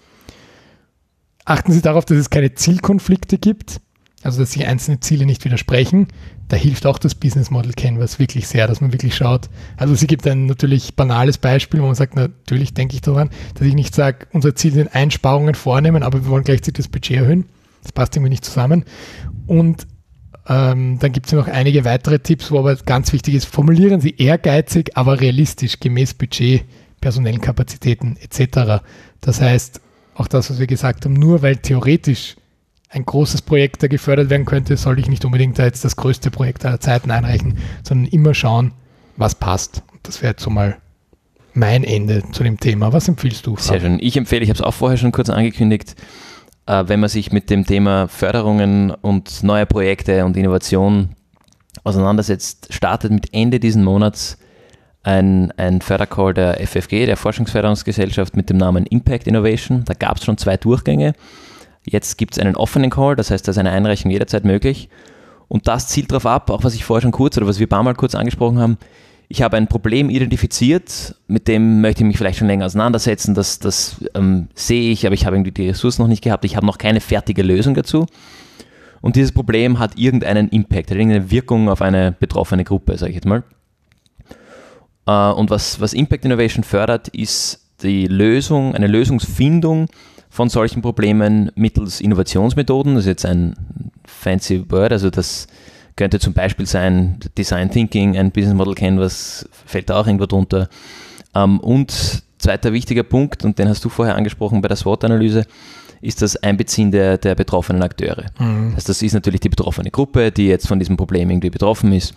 Speaker 1: Achten Sie darauf, dass es keine Zielkonflikte gibt also dass sich einzelne Ziele nicht widersprechen. Da hilft auch das Business Model Canvas wirklich sehr, dass man wirklich schaut. Also sie gibt ein natürlich banales Beispiel, wo man sagt, natürlich denke ich daran, dass ich nicht sage, unser Ziel sind Einsparungen vornehmen, aber wir wollen gleichzeitig das Budget erhöhen. Das passt irgendwie nicht zusammen. Und ähm, dann gibt es noch einige weitere Tipps, wo aber ganz wichtig ist, formulieren Sie ehrgeizig, aber realistisch, gemäß Budget, personellen Kapazitäten etc. Das heißt, auch das, was wir gesagt haben, nur weil theoretisch ein großes Projekt, der gefördert werden könnte, soll ich nicht unbedingt da jetzt das größte Projekt aller Zeiten einreichen, sondern immer schauen, was passt. Das wäre jetzt so mal mein Ende zu dem Thema. Was empfiehlst du?
Speaker 2: Sehr schön. Ich empfehle, ich habe es auch vorher schon kurz angekündigt, äh, wenn man sich mit dem Thema Förderungen und neue Projekte und Innovation auseinandersetzt, startet mit Ende diesen Monats ein, ein Fördercall der FFG, der Forschungsförderungsgesellschaft mit dem Namen Impact Innovation. Da gab es schon zwei Durchgänge. Jetzt gibt es einen offenen Call, das heißt, da ist eine Einreichung jederzeit möglich. Und das zielt darauf ab, auch was ich vorher schon kurz oder was wir ein paar Mal kurz angesprochen haben. Ich habe ein Problem identifiziert, mit dem möchte ich mich vielleicht schon länger auseinandersetzen. Das, das ähm, sehe ich, aber ich habe irgendwie die Ressourcen noch nicht gehabt. Ich habe noch keine fertige Lösung dazu. Und dieses Problem hat irgendeinen Impact, hat irgendeine Wirkung auf eine betroffene Gruppe, sage ich jetzt mal. Äh, und was, was Impact Innovation fördert, ist die Lösung, eine Lösungsfindung von solchen Problemen mittels Innovationsmethoden. Das ist jetzt ein fancy Word, also das könnte zum Beispiel sein Design Thinking, ein Business Model Canvas, fällt da auch irgendwo drunter. Ähm, und zweiter wichtiger Punkt, und den hast du vorher angesprochen bei der SWOT-Analyse, ist das Einbeziehen der, der betroffenen Akteure. Mhm. Das, heißt, das ist natürlich die betroffene Gruppe, die jetzt von diesem Problem irgendwie betroffen ist.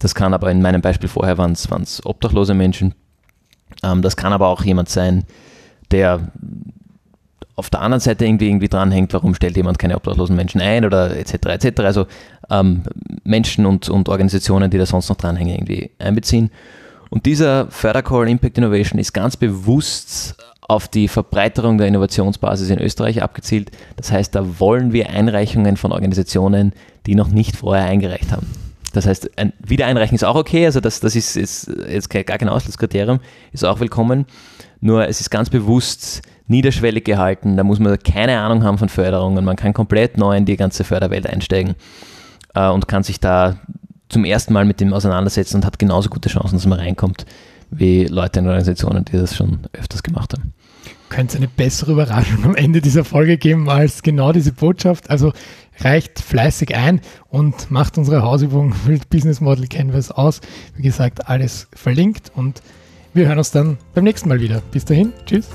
Speaker 2: Das kann aber in meinem Beispiel vorher waren es obdachlose Menschen. Ähm, das kann aber auch jemand sein, der auf der anderen Seite irgendwie, irgendwie dranhängt, warum stellt jemand keine obdachlosen Menschen ein oder etc. etc. Also ähm, Menschen und, und Organisationen, die da sonst noch dranhängen, irgendwie einbeziehen. Und dieser Fördercall Impact Innovation ist ganz bewusst auf die Verbreiterung der Innovationsbasis in Österreich abgezielt. Das heißt, da wollen wir Einreichungen von Organisationen, die noch nicht vorher eingereicht haben. Das heißt, ein Wiedereinreichen ist auch okay, also das, das ist, ist jetzt gar kein Ausschlusskriterium, ist auch willkommen. Nur es ist ganz bewusst niederschwellig gehalten, da muss man keine Ahnung haben von Förderungen, man kann komplett neu in die ganze Förderwelt einsteigen äh, und kann sich da zum ersten Mal mit dem auseinandersetzen und hat genauso gute Chancen, dass man reinkommt, wie Leute in Organisationen, die das schon öfters gemacht haben.
Speaker 1: Könnte es eine bessere Überraschung am Ende dieser Folge geben als genau diese Botschaft? Also reicht fleißig ein und macht unsere Hausübung Wild Business Model Canvas aus. Wie gesagt, alles verlinkt und wir hören uns dann beim nächsten Mal wieder. Bis dahin, tschüss.